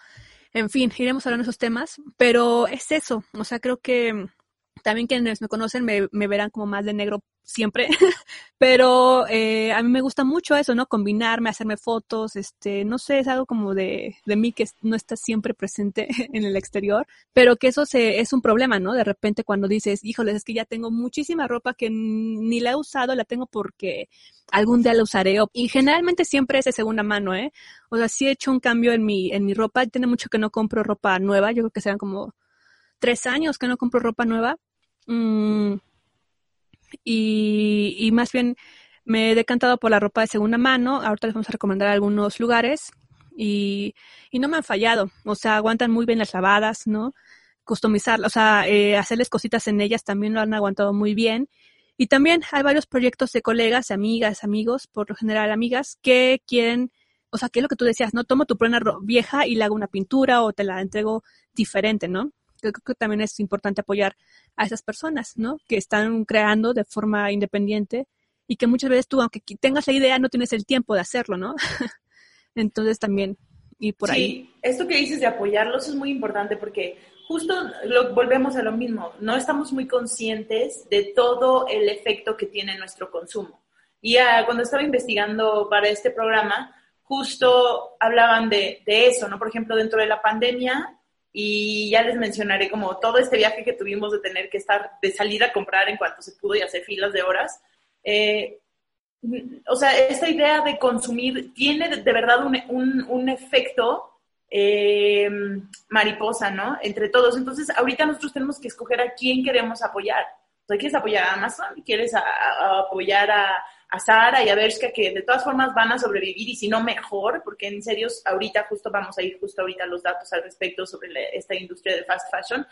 En fin, iremos hablando de esos temas, pero es eso, o sea, creo que también quienes me conocen me, verán como más de negro siempre, pero eh, a mí me gusta mucho eso, ¿no? Combinarme, hacerme fotos, este, no sé, es algo como de, de mí que no está siempre presente en el exterior, pero que eso se, es un problema, ¿no? De repente cuando dices, híjoles, es que ya tengo muchísima ropa que ni la he usado, la tengo porque algún día la usaré, y generalmente siempre es de segunda mano, ¿eh? O sea, sí he hecho un cambio en mi, en mi ropa, tiene mucho que no compro ropa nueva, yo creo que serán como tres años que no compro ropa nueva. Mm, y, más bien me he decantado por la ropa de segunda mano. Ahorita les vamos a recomendar algunos lugares y, y no me han fallado. O sea, aguantan muy bien las lavadas, ¿no? Customizarlas, o sea, eh, hacerles cositas en ellas también lo han aguantado muy bien. Y también hay varios proyectos de colegas, amigas, amigos, por lo general amigas, que quieren, o sea, que es lo que tú decías, ¿no? Tomo tu prenda vieja y le hago una pintura o te la entrego diferente, ¿no? Creo que también es importante apoyar a esas personas, ¿no? Que están creando de forma independiente y que muchas veces tú, aunque tengas la idea, no tienes el tiempo de hacerlo, ¿no? Entonces también, y por ahí. Sí, esto que dices de apoyarlos es muy importante porque justo lo, volvemos a lo mismo, no estamos muy conscientes de todo el efecto que tiene nuestro consumo. Y cuando estaba investigando para este programa, justo hablaban de, de, eso, ¿no? Por ejemplo, dentro de la pandemia, y ya les mencionaré como todo este viaje que tuvimos de tener que estar, de salir a comprar en cuanto se pudo y hacer filas de horas. Eh, o sea, esta idea de consumir tiene de, verdad un, efecto eh, mariposa, ¿no? Entre todos. Entonces, ahorita nosotros tenemos que escoger a quién queremos apoyar. ¿quieres apoyar a Amazon? ¿Quieres apoyar a, a Sara y a Bershka que de todas formas van a sobrevivir y si no mejor, porque en serio ahorita justo vamos a ir justo ahorita los datos al respecto sobre esta industria de fast fashion,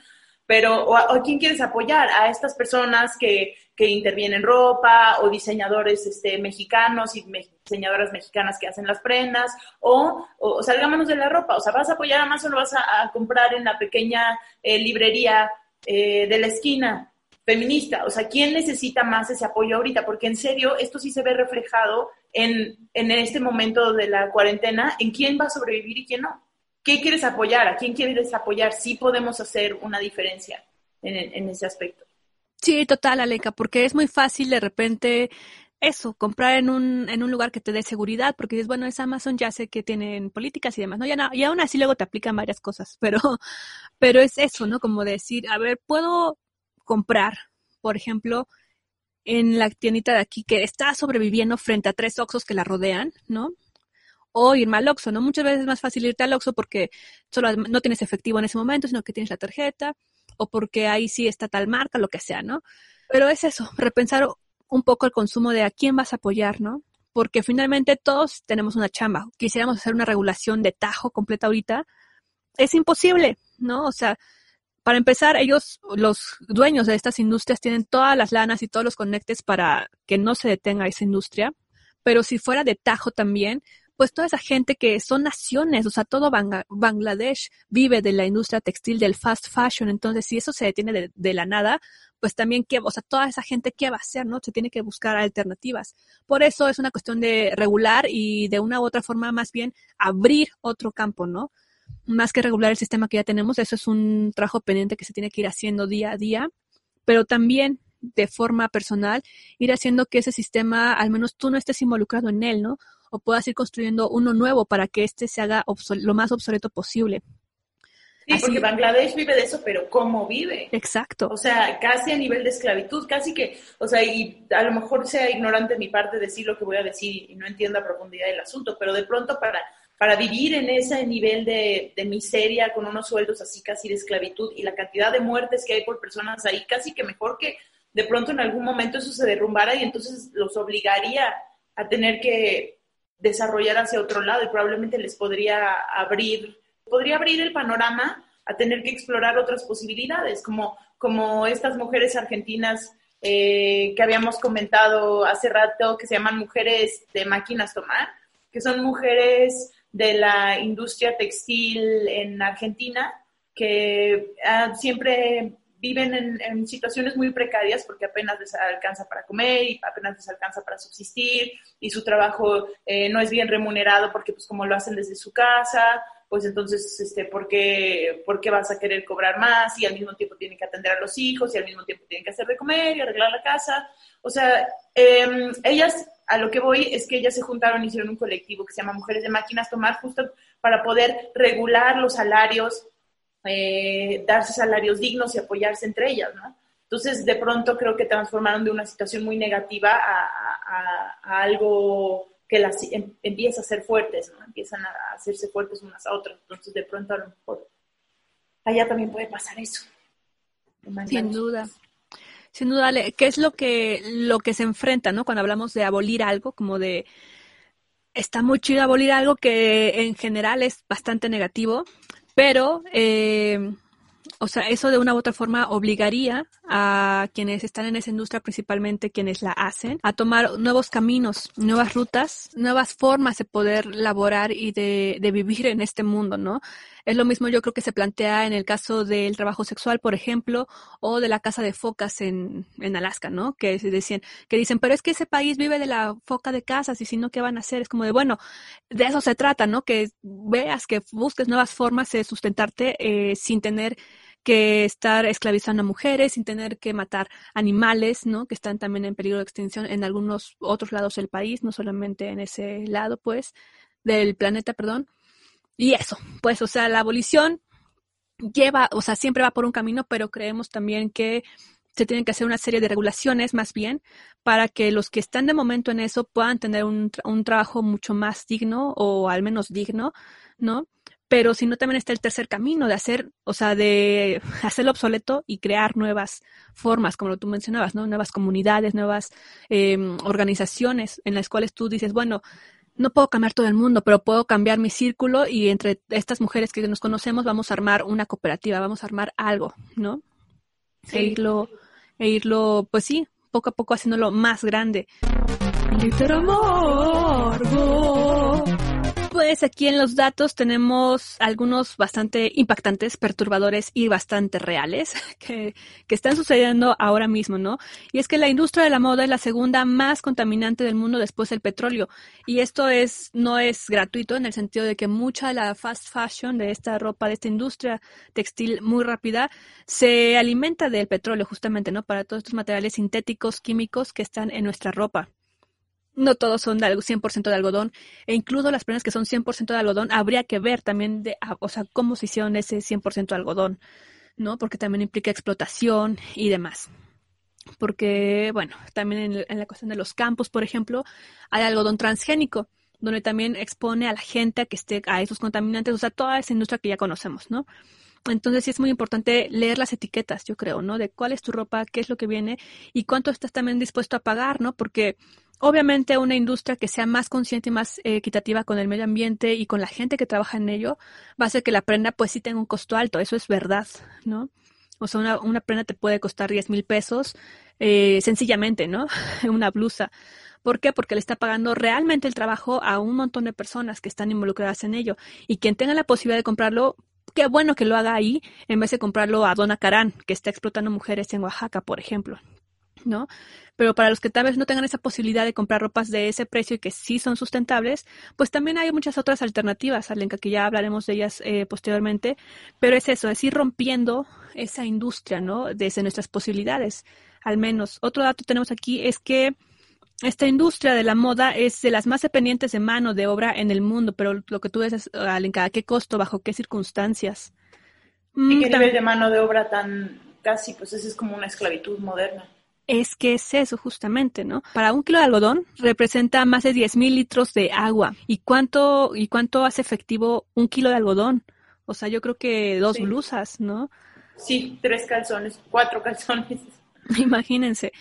pero o, a quién quieres apoyar a estas personas que, que intervienen ropa o diseñadores este, mexicanos y diseñadoras mexicanas que hacen las prendas o, o, salgámonos de la ropa, o sea, vas a apoyar a Amazon o vas a, comprar en la pequeña eh, librería eh, de la esquina feminista. O sea, ¿quién necesita más ese apoyo ahorita? Porque en serio, esto sí se ve reflejado en, en este momento de la cuarentena, en quién va a sobrevivir y quién no. ¿Qué quieres apoyar? ¿A quién quieres apoyar? Sí podemos hacer una diferencia en, en ese aspecto. Sí, total, Aleca, porque es muy fácil de repente eso, comprar en un, en un lugar que te dé seguridad, porque dices, bueno, es Amazon, ya sé que tienen políticas y demás, ¿no? Ya no, y aún así luego te aplican varias cosas, pero, pero es eso, ¿no? Como decir, a ver, puedo comprar, por ejemplo, en la tiendita de aquí que está sobreviviendo frente a tres Oxos que la rodean, ¿no? O irme al Oxxo, ¿no? Muchas veces es más fácil irte al Oxxo porque solo no tienes efectivo en ese momento, sino que tienes la tarjeta, o porque ahí sí está tal marca, lo que sea, ¿no? Pero es eso, repensar un poco el consumo de a quién vas a apoyar, ¿no? Porque finalmente todos tenemos una chamba. Quisiéramos hacer una regulación de tajo completa ahorita. Es imposible, ¿no? O sea, para empezar, ellos, los dueños de estas industrias, tienen todas las lanas y todos los conectes para que no se detenga esa industria. Pero si fuera de tajo también, pues toda esa gente que son naciones, o sea, todo Bangladesh vive de la industria textil, del fast fashion, entonces si eso se detiene de, la nada, pues también o sea, toda esa gente qué va a hacer, ¿no? Se tiene que buscar alternativas. Por eso es una cuestión de regular y de una u otra forma más bien abrir otro campo, ¿no? Más que regular el sistema que ya tenemos, eso es un trabajo pendiente que se tiene que ir haciendo día a día, pero también de forma personal, ir haciendo que ese sistema, al menos tú no estés involucrado en él, ¿no? O puedas ir construyendo uno nuevo para que éste se haga lo más obsoleto posible. Sí, porque Bangladesh vive de eso, pero ¿cómo vive? Exacto. O sea, casi a nivel de esclavitud, casi que, o sea, y a lo mejor sea ignorante mi parte decir lo que voy a decir y no entiendo a profundidad el asunto, pero de pronto para para vivir en ese nivel de, miseria con unos sueldos así casi de esclavitud y la cantidad de muertes que hay por personas ahí, casi que mejor que de pronto en algún momento eso se derrumbara y entonces los obligaría a tener que desarrollar hacia otro lado y probablemente les podría abrir, podría abrir el panorama a tener que explorar otras posibilidades, como, como estas mujeres argentinas eh, que habíamos comentado hace rato, que se llaman mujeres de máquinas tomar, que son mujeres de la industria textil en Argentina, que ah, siempre viven en, situaciones muy precarias porque apenas les alcanza para comer y apenas les alcanza para subsistir y su trabajo eh, no es bien remunerado porque pues como lo hacen desde su casa, pues entonces, este, ¿por qué, ¿por qué vas a querer cobrar más? Y al mismo tiempo tienen que atender a los hijos y al mismo tiempo tienen que hacer de comer y arreglar la casa. O sea, em, ellas a lo que voy es que ellas se juntaron y hicieron un colectivo que se llama Mujeres de Máquinas Tomar, justo para poder regular los salarios, eh, darse salarios dignos y apoyarse entre ellas, ¿no? Entonces, de pronto creo que transformaron de una situación muy negativa a, algo que las em, empieza a ser fuertes, ¿no? Empiezan a hacerse fuertes unas a otras. Entonces, de pronto a lo mejor allá también puede pasar eso. Sin duda. Sin duda, ¿qué es lo que, lo que se enfrenta, ¿no? Cuando hablamos de abolir algo, como de, está muy chido abolir algo que en general es bastante negativo, pero, eh, o sea, eso de una u otra forma obligaría a quienes están en esa industria, principalmente quienes la hacen, a tomar nuevos caminos, nuevas rutas, nuevas formas de poder laborar y de, de vivir en este mundo, ¿no? Es lo mismo yo creo que se plantea en el caso del trabajo sexual, por ejemplo, o de la caza de focas en, en Alaska, ¿no? Que decían, que dicen, pero es que ese país vive de la foca de casas y si no, ¿qué van a hacer? Es como de, bueno, de eso se trata, ¿no? Que veas, que busques nuevas formas de sustentarte eh, sin tener que estar esclavizando a mujeres, sin tener que matar animales, ¿no? Que están también en peligro de extinción en algunos otros lados del país, no solamente en ese lado, pues, del planeta, perdón. Y eso, pues, o sea, la abolición lleva, o sea, siempre va por un camino, pero creemos también que se tienen que hacer una serie de regulaciones más bien para que los que están de momento en eso puedan tener un, un trabajo mucho más digno o al menos digno, ¿no? Pero si no, también está el tercer camino de hacer, o sea, de hacerlo obsoleto y crear nuevas formas, como tú mencionabas, ¿no? Nuevas comunidades, nuevas eh, organizaciones en las cuales tú dices, bueno, no puedo cambiar todo el mundo, pero puedo cambiar mi círculo y entre estas mujeres que nos conocemos vamos a armar una cooperativa, vamos a armar algo, ¿no? E irlo, e irlo, pues sí, poco a poco haciéndolo más grande. Aquí en los datos tenemos algunos bastante impactantes, perturbadores y bastante reales que, que, están sucediendo ahora mismo, ¿no? Y es que la industria de la moda es la segunda más contaminante del mundo después del petróleo. Y esto es, no es gratuito en el sentido de que mucha de la fast fashion, de esta ropa, de esta industria textil muy rápida, se alimenta del petróleo justamente, ¿no? Para todos estos materiales sintéticos, químicos que están en nuestra ropa no todos son de 100% de algodón, e incluso las prendas que son 100% de algodón, habría que ver también, de, o sea, cómo se hicieron ese 100% de algodón, ¿no? Porque también implica explotación y demás. Porque, bueno, también en, la cuestión de los campos, por ejemplo, hay algodón transgénico, donde también expone a la gente a que esté a esos contaminantes, o sea, toda esa industria que ya conocemos, ¿no? Entonces sí es muy importante leer las etiquetas, yo creo, ¿no? De cuál es tu ropa, qué es lo que viene y cuánto estás también dispuesto a pagar, ¿no? Porque Obviamente una industria que sea más consciente y más eh, equitativa con el medio ambiente y con la gente que trabaja en ello va a hacer que la prenda pues sí tenga un costo alto, eso es verdad, ¿no? O sea, una, prenda te puede costar 10 mil pesos eh, sencillamente, ¿no? una blusa. ¿Por qué? Porque le está pagando realmente el trabajo a un montón de personas que están involucradas en ello. Y quien tenga la posibilidad de comprarlo, qué bueno que lo haga ahí, en vez de comprarlo a Dona Carán, que está explotando mujeres en Oaxaca, por ejemplo. ¿No? Pero para los que tal vez no tengan esa posibilidad de comprar ropas de ese precio y que sí son sustentables, pues también hay muchas otras alternativas, Alenka, que ya hablaremos de ellas eh, posteriormente. Pero es eso, es ir rompiendo esa industria, ¿no? Desde nuestras posibilidades, al menos. Otro dato tenemos aquí es que esta industria de la moda es de las más dependientes de mano de obra en el mundo, pero lo que tú dices, Alenka, ¿a qué costo, bajo qué circunstancias? ¿Y qué mm, nivel de mano de obra tan casi, pues eso es como una esclavitud moderna? Es que es eso justamente, ¿no? Para un kilo de algodón representa más de 10 mil litros de agua. ¿Y cuánto, ¿Y cuánto hace efectivo un kilo de algodón? O sea, yo creo que dos blusas, ¿no? Sí, tres calzones, cuatro calzones. Imagínense.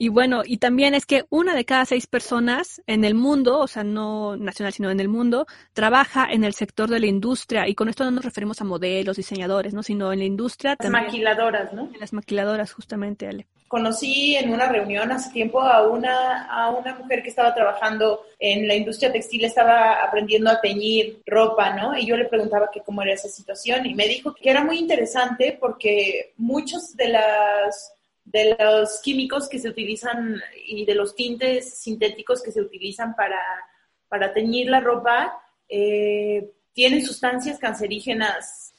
Y bueno, y también es que una de cada seis personas en el mundo, o sea, no nacional, sino en el mundo, trabaja en el sector de la industria. Y con esto no nos referimos a modelos, diseñadores, ¿no? Sino en la industria. Las maquiladoras, ¿no? En las maquiladoras, justamente, Ale. Conocí en una reunión hace tiempo a una, a una mujer que estaba trabajando en la industria textil, estaba aprendiendo a teñir ropa, ¿no? Y yo le preguntaba que cómo era esa situación y me dijo que era muy interesante porque muchos de las de los químicos que se utilizan y de los tintes sintéticos que se utilizan para, para teñir la ropa eh, tienen sustancias cancerígenas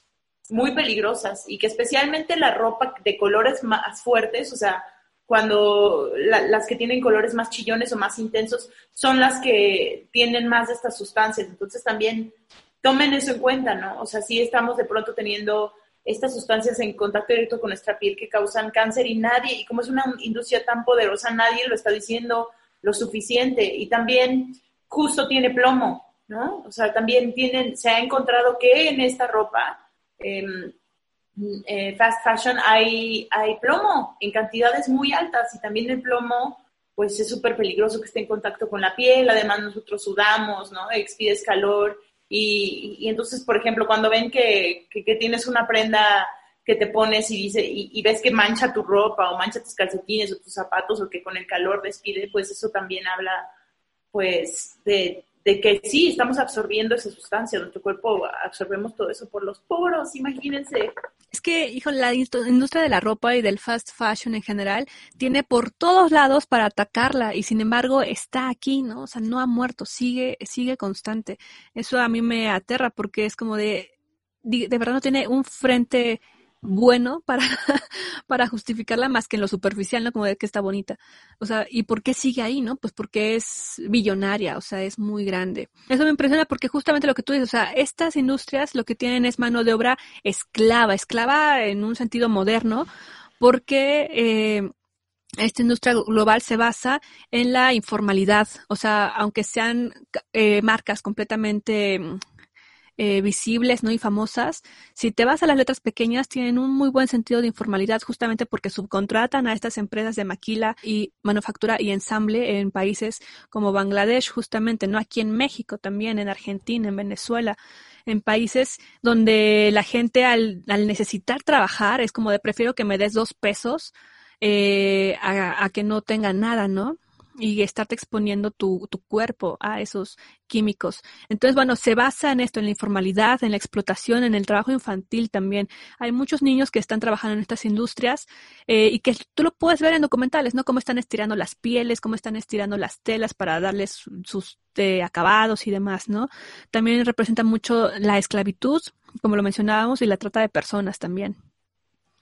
muy peligrosas y que especialmente la ropa de colores más fuertes, o sea, cuando las que tienen colores más chillones o más intensos son las que tienen más de estas sustancias. Entonces también tomen eso en cuenta, ¿no? O sea, sí estamos de pronto teniendo estas sustancias en contacto directo con nuestra piel que causan cáncer y nadie, y como es una industria tan poderosa, nadie lo está diciendo lo suficiente. Y también justo tiene plomo, ¿no? O sea, también tienen, se ha encontrado que en esta ropa, eh, fast fashion, hay, hay plomo en cantidades muy altas y también el plomo pues es súper peligroso que esté en contacto con la piel, además nosotros sudamos, ¿no? Expides calor y, entonces, por ejemplo, cuando ven que, tienes una prenda que te pones y dice y, ves que mancha tu ropa o mancha tus calcetines o tus zapatos o que con el calor despide, pues eso también habla pues de, de que sí, estamos absorbiendo esa sustancia, nuestro cuerpo absorbemos todo eso por los poros, imagínense. Es que, hijo, la industria de la ropa y del fast fashion en general tiene por todos lados para atacarla y sin embargo está aquí, ¿no? O sea, no ha muerto, sigue, sigue constante. Eso a mí me aterra porque es como de, de verdad no tiene un frente bueno para, para justificarla más que en lo superficial, ¿no? Como de que está bonita. O sea, ¿y por qué sigue ahí, no? Pues porque es billonaria, o sea, es muy grande. Eso me impresiona porque justamente lo que tú dices, o sea, estas industrias lo que tienen es mano de obra esclava, esclava en un sentido moderno, porque eh, esta industria global se basa en la informalidad, o sea, aunque sean eh, marcas completamente eh, visibles, ¿no? Y famosas, si te vas a las letras pequeñas, tienen un muy buen sentido de informalidad justamente porque subcontratan a estas empresas de maquila y manufactura y ensamble en países como Bangladesh, justamente, ¿no? Aquí en México también, en Argentina, en Venezuela, en países donde la gente al, al necesitar trabajar es como de prefiero que me des dos pesos eh, a, a que no tenga nada, ¿no? Y estarte exponiendo tu, tu, cuerpo a esos químicos. Entonces, bueno, se basa en esto, en la informalidad, en la explotación, en el trabajo infantil también. Hay muchos niños que están trabajando en estas industrias eh, y que tú lo puedes ver en documentales, ¿no? Cómo están estirando las pieles, cómo están estirando las telas para darles sus eh, acabados y demás, ¿no? También representa mucho la esclavitud, como lo mencionábamos, y la trata de personas también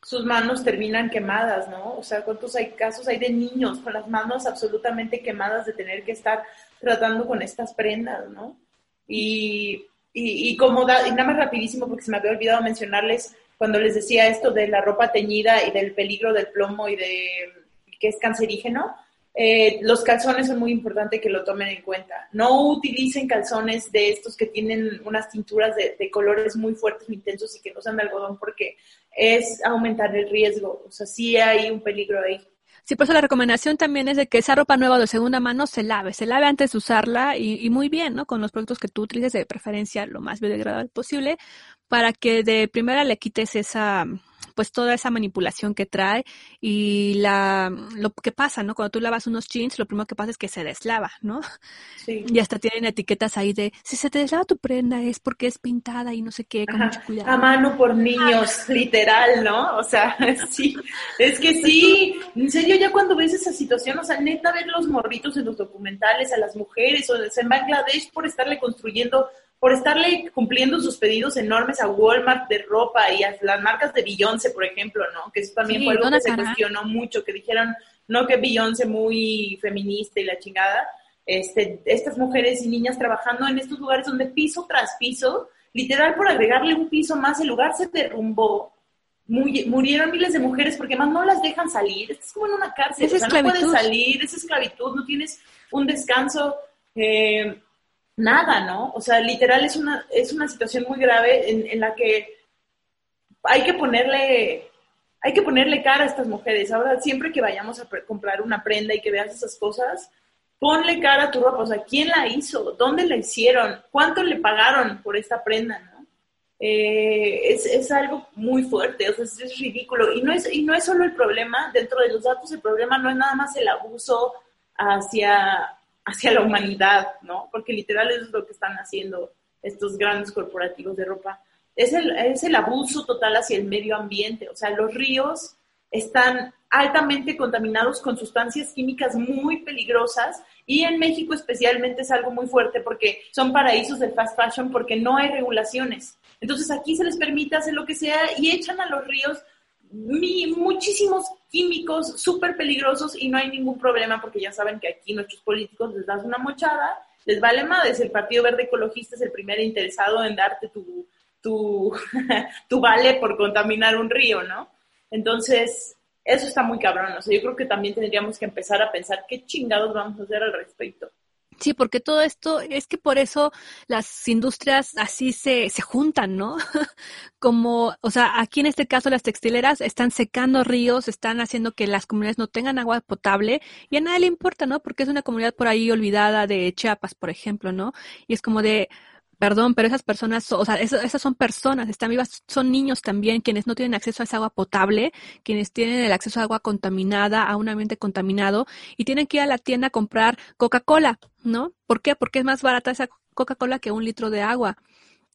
sus manos terminan quemadas, ¿no? O sea, ¿cuántos hay casos hay de niños con las manos absolutamente quemadas de tener que estar tratando con estas prendas, ¿no? Y, y, como da, y nada más rapidísimo porque se me había olvidado mencionarles cuando les decía esto de la ropa teñida y del peligro del plomo y de que es cancerígeno, eh, los calzones son muy importantes que lo tomen en cuenta. No utilicen calzones de estos que tienen unas tinturas de, de colores muy fuertes, muy intensos y que no sean de algodón porque es aumentar el riesgo. O sea, sí hay un peligro ahí. Sí, por eso la recomendación también es de que esa ropa nueva de segunda mano se lave, se lave antes de usarla y, y muy bien, ¿no? Con los productos que tú utilices de preferencia lo más biodegradable posible para que de primera le quites esa, pues toda esa manipulación que trae y la lo que pasa, ¿no? Cuando tú lavas unos jeans, lo primero que pasa es que se deslava, ¿no? Sí. Y hasta tienen etiquetas ahí de si se te deslava tu prenda es porque es pintada y no sé qué, con mucho cuidado. A mano por niños, literal, ¿no? O sea, sí, es que sí, en serio ya cuando ves esa situación, o sea, neta ver los morritos en los documentales a las mujeres o en Bangladesh por estarle construyendo por estarle cumpliendo sus pedidos enormes a Walmart de ropa y a las marcas de Beyoncé, por ejemplo, ¿no? Que eso también fue algo que se cuestionó mucho, que dijeron, no que Beyoncé muy feminista y la chingada, este, estas mujeres y niñas trabajando en estos lugares donde piso tras piso, literal por agregarle un piso más, el lugar se derrumbó. Muy, murieron miles de mujeres porque más no las dejan salir. es como en una cárcel. Es o sea, no puedes salir, es esclavitud, no tienes un descanso. Eh, nada, ¿no? O sea, literal es una, es una situación muy grave en, en la que hay que ponerle hay que ponerle cara a estas mujeres. Ahora, siempre que vayamos a comprar una prenda y que veas esas cosas, ponle cara a tu ropa. O sea, ¿quién la hizo? ¿Dónde la hicieron? ¿Cuánto le pagaron por esta prenda? ¿no? Eh, es, es, algo muy fuerte, o sea, es, es, ridículo. Y no es, y no es solo el problema, dentro de los datos, el problema no es nada más el abuso hacia, hacia la humanidad, ¿no? Porque literal eso es lo que están haciendo estos grandes corporativos de ropa. Es el, es el abuso total hacia el medio ambiente. O sea, los ríos están altamente contaminados con sustancias químicas muy peligrosas y en México especialmente es algo muy fuerte porque son paraísos del fast fashion porque no hay regulaciones. Entonces aquí se les permite hacer lo que sea y echan a los ríos muchísimos químicos súper peligrosos y no hay ningún problema porque ya saben que aquí nuestros políticos les das una mochada, les vale más, el Partido Verde Ecologista es el primer interesado en darte tu, tu, tu vale por contaminar un río, ¿no? Entonces, eso está muy cabrón, o sea, yo creo que también tendríamos que empezar a pensar qué chingados vamos a hacer al respecto. Sí, porque todo esto es que por eso las industrias así se, se juntan, ¿no? Como, o sea, aquí en este caso las textileras están secando ríos, están haciendo que las comunidades no tengan agua potable y a nadie le importa, ¿no? Porque es una comunidad por ahí olvidada de Chiapas, por ejemplo, ¿no? Y es como de, Perdón, pero esas personas, o sea, esas, son personas, están vivas, son niños también, quienes no tienen acceso a esa agua potable, quienes tienen el acceso a agua contaminada, a un ambiente contaminado, y tienen que ir a la tienda a comprar Coca-Cola, ¿no? ¿Por qué? Porque es más barata esa Coca-Cola que un litro de agua.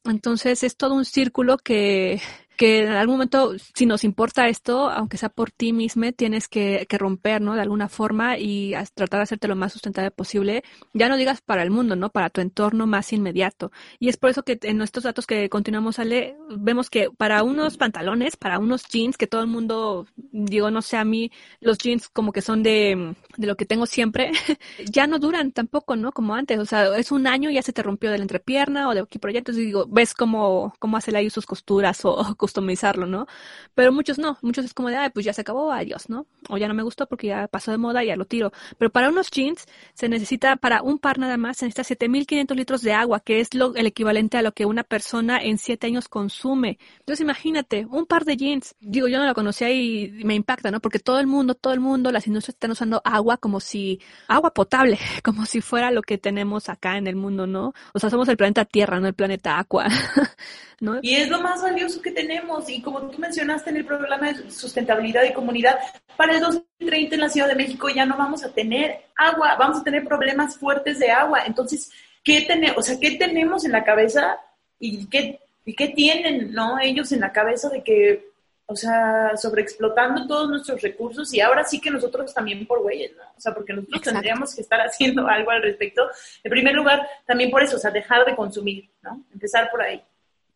Entonces es todo un círculo que, que en algún momento, si nos importa esto, aunque sea por ti mismo, tienes que, que romper, ¿no? De alguna forma y tratar de hacerte lo más sustentable posible. Ya no digas para el mundo, ¿no? Para tu entorno más inmediato. Y es por eso que en nuestros datos que continuamos a leer, vemos que para unos pantalones, para unos jeans, que todo el mundo, digo, no sé, a mí, los jeans como que son de, de lo que tengo siempre, ya no duran tampoco, ¿no? Como antes. O sea, es un año y ya se te rompió de la entrepierna o de aquí por allá. Entonces digo, ves cómo, cómo hace ahí sus costuras o, customizarlo, ¿no? Pero muchos no, muchos es como de, ay, pues ya se acabó, adiós, ¿no? O ya no me gustó porque ya pasó de moda y ya lo tiro. Pero para unos jeans se necesita, para un par nada más, se necesita 7500 litros de agua, que es lo, el equivalente a lo que una persona en 7 años consume. Entonces imagínate, un par de jeans. Digo, yo no lo conocía y me impacta, ¿no? Porque todo el mundo, todo el mundo, las industrias están usando agua como si, agua potable, como si fuera lo que tenemos acá en el mundo, ¿no? O sea, somos el planeta Tierra, no el planeta Aqua. Y es lo más valioso que tenemos. Y como tú mencionaste en el programa de sustentabilidad y comunidad, para el 2030 en la Ciudad de México ya no vamos a tener agua, vamos a tener problemas fuertes de agua. Entonces, ¿qué, tenemos o sea, ¿qué tenemos en la cabeza y qué, y qué tienen ¿no? ellos en la cabeza de que o sea, sobreexplotando todos nuestros recursos y ahora sí que nosotros también por güeyes, ¿no? O sea, porque nosotros tendríamos que estar haciendo algo al respecto. En primer lugar, también por eso, o sea, dejar de consumir, ¿no? Empezar por ahí.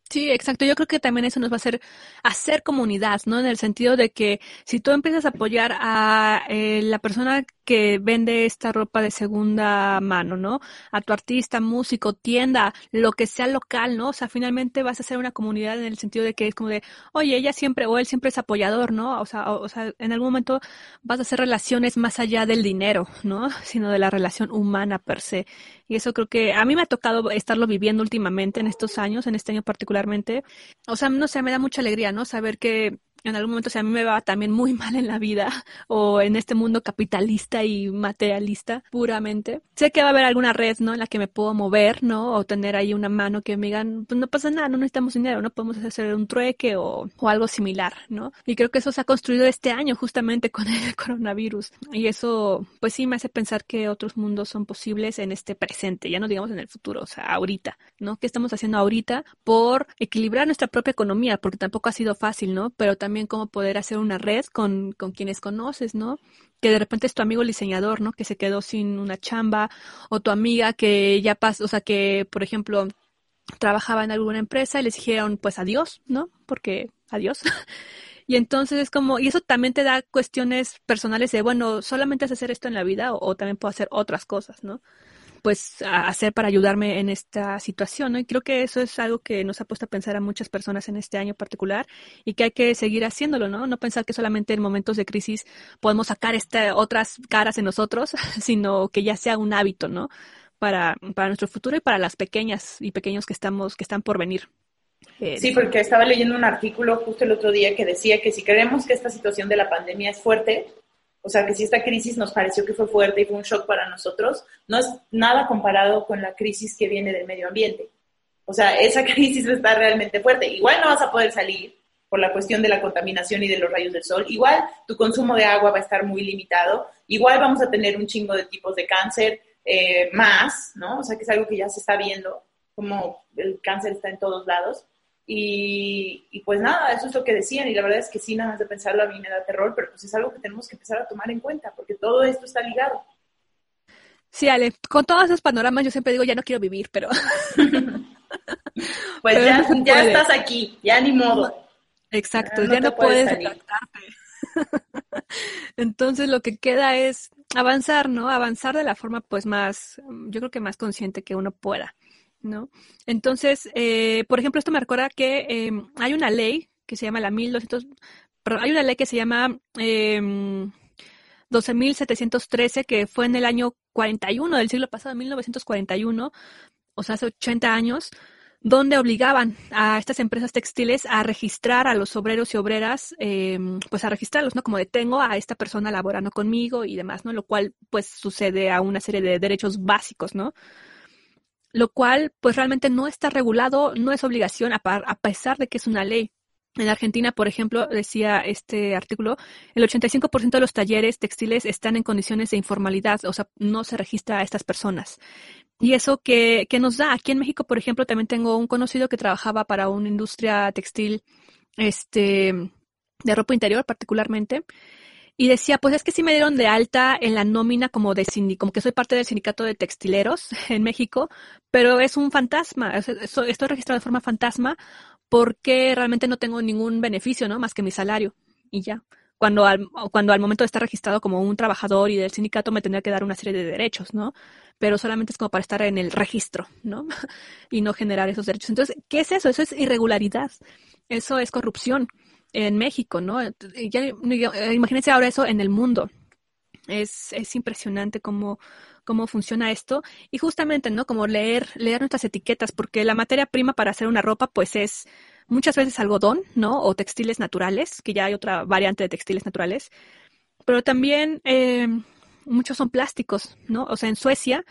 Sí, exacto. Yo creo que también eso nos va a hacer hacer comunidad, ¿no? En el sentido de que si tú empiezas a apoyar a eh, la persona que vende esta ropa de segunda mano, ¿no? A tu artista, músico, tienda, lo que sea local, ¿no? O sea, finalmente vas a ser una comunidad en el sentido de que es como de, oye, ella siempre o él siempre es apoyador, ¿no? O sea, o, sea, en algún momento vas a hacer relaciones más allá del dinero, ¿no? Sino de la relación humana per se. Y eso creo que a mí me ha tocado estarlo viviendo últimamente en estos años, en este año particularmente. O sea, no sé, me da mucha alegría, ¿no? Saber que en algún momento, si a mí me va también muy mal en la vida o en este mundo capitalista y materialista puramente, sé que va a haber alguna red, ¿no? En la que me puedo mover, ¿no? O tener ahí una mano que me digan, pues no pasa nada, no necesitamos dinero, no podemos hacer un trueque o, o algo similar, ¿no? Y creo que eso se ha construido este año justamente con el coronavirus. Y eso, pues sí, me hace pensar que otros mundos son posibles en este presente, ya no digamos en el futuro, o sea, ahorita, ¿no? ¿Qué estamos haciendo ahorita por equilibrar nuestra propia economía? Porque tampoco ha sido fácil, ¿no? Pero también también cómo poder hacer una red con, con quienes conoces, ¿no? Que de repente es tu amigo el diseñador, ¿no? Que se quedó sin una chamba, o tu amiga que ya pasó, o sea, que, por ejemplo, trabajaba en alguna empresa y les dijeron, pues adiós, ¿no? Porque adiós. Y entonces es como, y eso también te da cuestiones personales de, bueno, solamente es hacer esto en la vida o, o, también puedo hacer otras cosas, ¿no? Pues hacer para ayudarme en esta situación, ¿no? Y creo que eso es algo que nos ha puesto a pensar a muchas personas en este año particular y que hay que seguir haciéndolo, ¿no? No pensar que solamente en momentos de crisis podemos sacar este, otras caras en nosotros, sino que ya sea un hábito, ¿no? Para, para nuestro futuro y para las pequeñas y pequeños que estamos, que están por venir. Eh, sí, porque estaba leyendo un artículo justo el otro día que decía que si creemos que esta situación de la pandemia es fuerte, o sea, que si esta crisis nos pareció que fue fuerte y fue un shock para nosotros, no es nada comparado con la crisis que viene del medio ambiente. O sea, esa crisis está realmente fuerte. Igual no vas a poder salir por la cuestión de la contaminación y de los rayos del sol. Igual tu consumo de agua va a estar muy limitado. Igual vamos a tener un chingo de tipos de cáncer eh, más, ¿no? O sea, que es algo que ya se está viendo, como el cáncer está en todos lados. Y, pues nada, eso es lo que decían y la verdad es que sí, nada más de pensarlo a mí me da terror, pero pues es algo que tenemos que empezar a tomar en cuenta porque todo esto está ligado. Sí, Ale, con todos esos panoramas yo siempre digo, ya no quiero vivir, pero... pues ya, ya estás aquí, ya ni modo. Exacto, ya no, puedes, puedes Entonces lo que queda es avanzar, ¿no? Avanzar de la forma pues más, yo creo que más consciente que uno pueda. ¿No? Entonces, eh, por ejemplo, esto me recuerda que eh, hay una ley que se llama la 1200, perdón, hay una ley que se llama eh, 12.713 que fue en el año 41 del siglo pasado, 1941, o sea, hace 80 años, donde obligaban a estas empresas textiles a registrar a los obreros y obreras, eh, pues a registrarlos, ¿no? Como detengo a esta persona laborando conmigo y demás, ¿no? Lo cual, pues, sucede a una serie de derechos básicos, ¿no? Lo cual pues realmente no está regulado, no es obligación a, a pesar de que es una ley. En Argentina, por ejemplo, decía este artículo, el 85% de los talleres textiles están en condiciones de informalidad, o sea, no se registra a estas personas. Y eso que, que nos da, aquí en México, por ejemplo, también tengo un conocido que trabajaba para una industria textil, este, de ropa interior particularmente, y decía, pues es que sí me dieron de alta en la nómina como de como que soy parte del sindicato de textileros en México, pero es un fantasma, estoy registrado de forma fantasma porque realmente no tengo ningún beneficio, ¿no? Más que mi salario y ya. Cuando al, cuando al momento de estar registrado como un trabajador y del sindicato me tendría que dar una serie de derechos, ¿no? Pero solamente es como para estar en el registro, ¿no? y no generar esos derechos. Entonces, ¿qué es eso? Eso es irregularidad. Eso es corrupción en México, ¿no? Imagínense ahora eso en el mundo. Es, es impresionante cómo, cómo funciona esto. Y justamente, ¿no? Como leer, leer nuestras etiquetas, porque la materia prima para hacer una ropa, pues es muchas veces algodón, ¿no? O textiles naturales, que ya hay otra variante de textiles naturales. Pero también eh, muchos son plásticos, ¿no? O sea, en Suecia,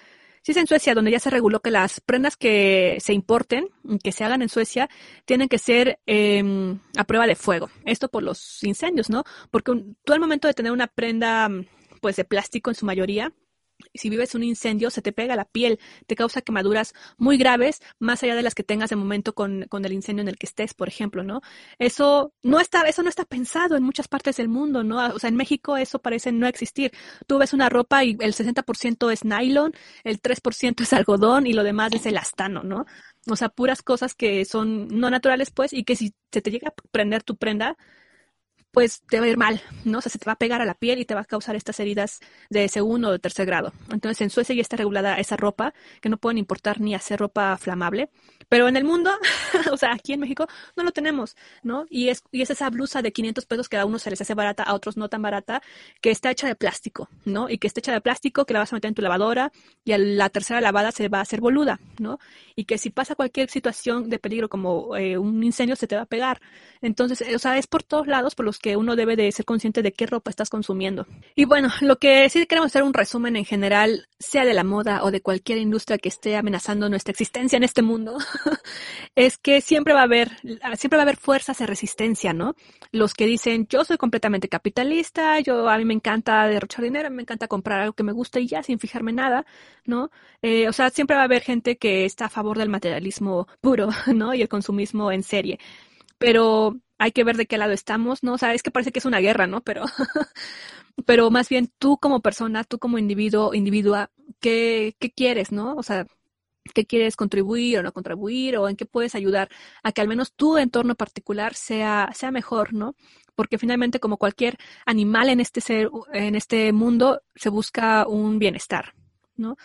si es en Suecia donde ya se reguló que las prendas que se importen, que se hagan en Suecia, tienen que ser eh, a prueba de fuego. Esto por los incendios, ¿no? Porque un, tú al momento de tener una prenda, pues de plástico en su mayoría, si vives un incendio, se te pega la piel, te causa quemaduras muy graves, más allá de las que tengas de momento con, con, el incendio en el que estés, por ejemplo, ¿no? Eso no está, eso no está pensado en muchas partes del mundo, ¿no? O sea, en México eso parece no existir. Tú ves una ropa y el 60% es nylon, el 3% es algodón y lo demás es elastano, ¿no? O sea, puras cosas que son no naturales, pues, y que si se te llega a prender tu prenda, pues te va a ir mal, ¿no? O sea, se te va a pegar a la piel y te va a causar estas heridas de segundo o de tercer grado. Entonces, en Suecia ya está regulada esa ropa, que no pueden importar ni hacer ropa flamable. Pero en el mundo, o sea, aquí en México, no lo tenemos, ¿no? Y es, y es esa blusa de 500 pesos que a unos se les hace barata, a otros no tan barata, que está hecha de plástico, ¿no? Y que está hecha de plástico, que la vas a meter en tu lavadora y a la tercera lavada se va a hacer boluda, ¿no? Y que si pasa cualquier situación de peligro como eh, un incendio, se te va a pegar. Entonces, o sea, es por todos lados por los que que uno debe de ser consciente de qué ropa estás consumiendo. Y bueno, lo que sí queremos hacer un resumen en general, sea de la moda o de cualquier industria que esté amenazando nuestra existencia en este mundo, es que siempre va a haber, siempre va a haber fuerzas de resistencia, ¿no? Los que dicen, yo soy completamente capitalista, yo a mí me encanta derrochar dinero, me encanta comprar algo que me gusta y ya sin fijarme nada, ¿no? Eh, o sea, siempre va a haber gente que está a favor del materialismo puro, ¿no? Y el consumismo en serie. Pero hay que ver de qué lado estamos, ¿no? O sea, es que parece que es una guerra, ¿no? Pero, pero más bien tú como persona, tú como individuo, individua, ¿qué, ¿qué quieres, no? O sea, ¿qué quieres contribuir o no contribuir? ¿O en qué puedes ayudar a que al menos tu entorno particular sea, sea mejor, ¿no? Porque finalmente, como cualquier animal en este ser, en este mundo, se busca un bienestar, ¿no?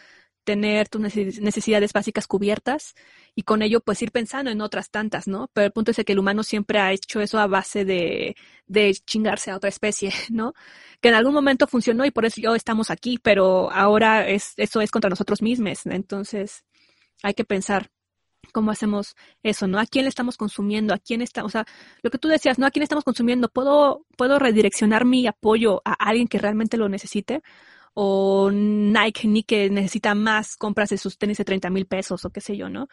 tener tus necesidades básicas cubiertas y con ello pues ir pensando en otras tantas, ¿no? Pero el punto es que el humano siempre ha hecho eso a base de, de chingarse a otra especie, ¿no? Que en algún momento funcionó y por eso yo estamos aquí, pero ahora es, eso es contra nosotros mismos. Entonces hay que pensar cómo hacemos eso, ¿no? ¿A quién le estamos consumiendo? ¿A quién está, o sea, lo que tú decías, ¿no? ¿A quién estamos consumiendo? ¿Puedo, puedo redireccionar mi apoyo a alguien que realmente lo necesite? o Nike ni que necesita más compras de sus tenis de 30 mil pesos o qué sé yo, ¿no?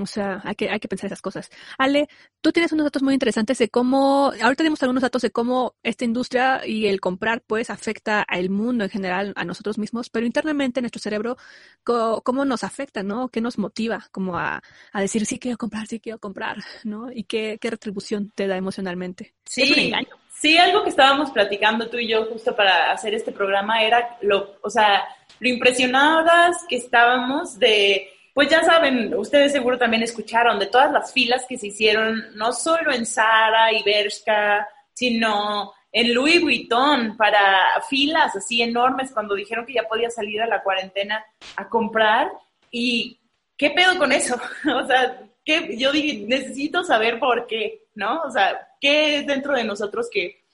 O sea, hay que, hay que pensar esas cosas. Ale, tú tienes unos datos muy interesantes de cómo, ahorita tenemos algunos datos de cómo esta industria y el comprar, pues, afecta al mundo en general, a nosotros mismos, pero internamente en nuestro cerebro, cómo, nos afecta, ¿no? ¿Qué nos motiva como a, a, decir, sí quiero comprar, sí quiero comprar, ¿no? Y qué, qué retribución te da emocionalmente. Sí. Es un engaño. Sí, algo que estábamos platicando tú y yo justo para hacer este programa era lo, o sea, lo impresionadas que estábamos de, pues ya saben, ustedes seguro también escucharon de todas las filas que se hicieron, no solo en Zara y Bershka, sino en Louis Vuitton para filas así enormes cuando dijeron que ya podía salir a la cuarentena a comprar. ¿Y qué pedo con eso? o sea, que yo dije, necesito saber por qué, ¿no? O sea, qué es dentro de nosotros que,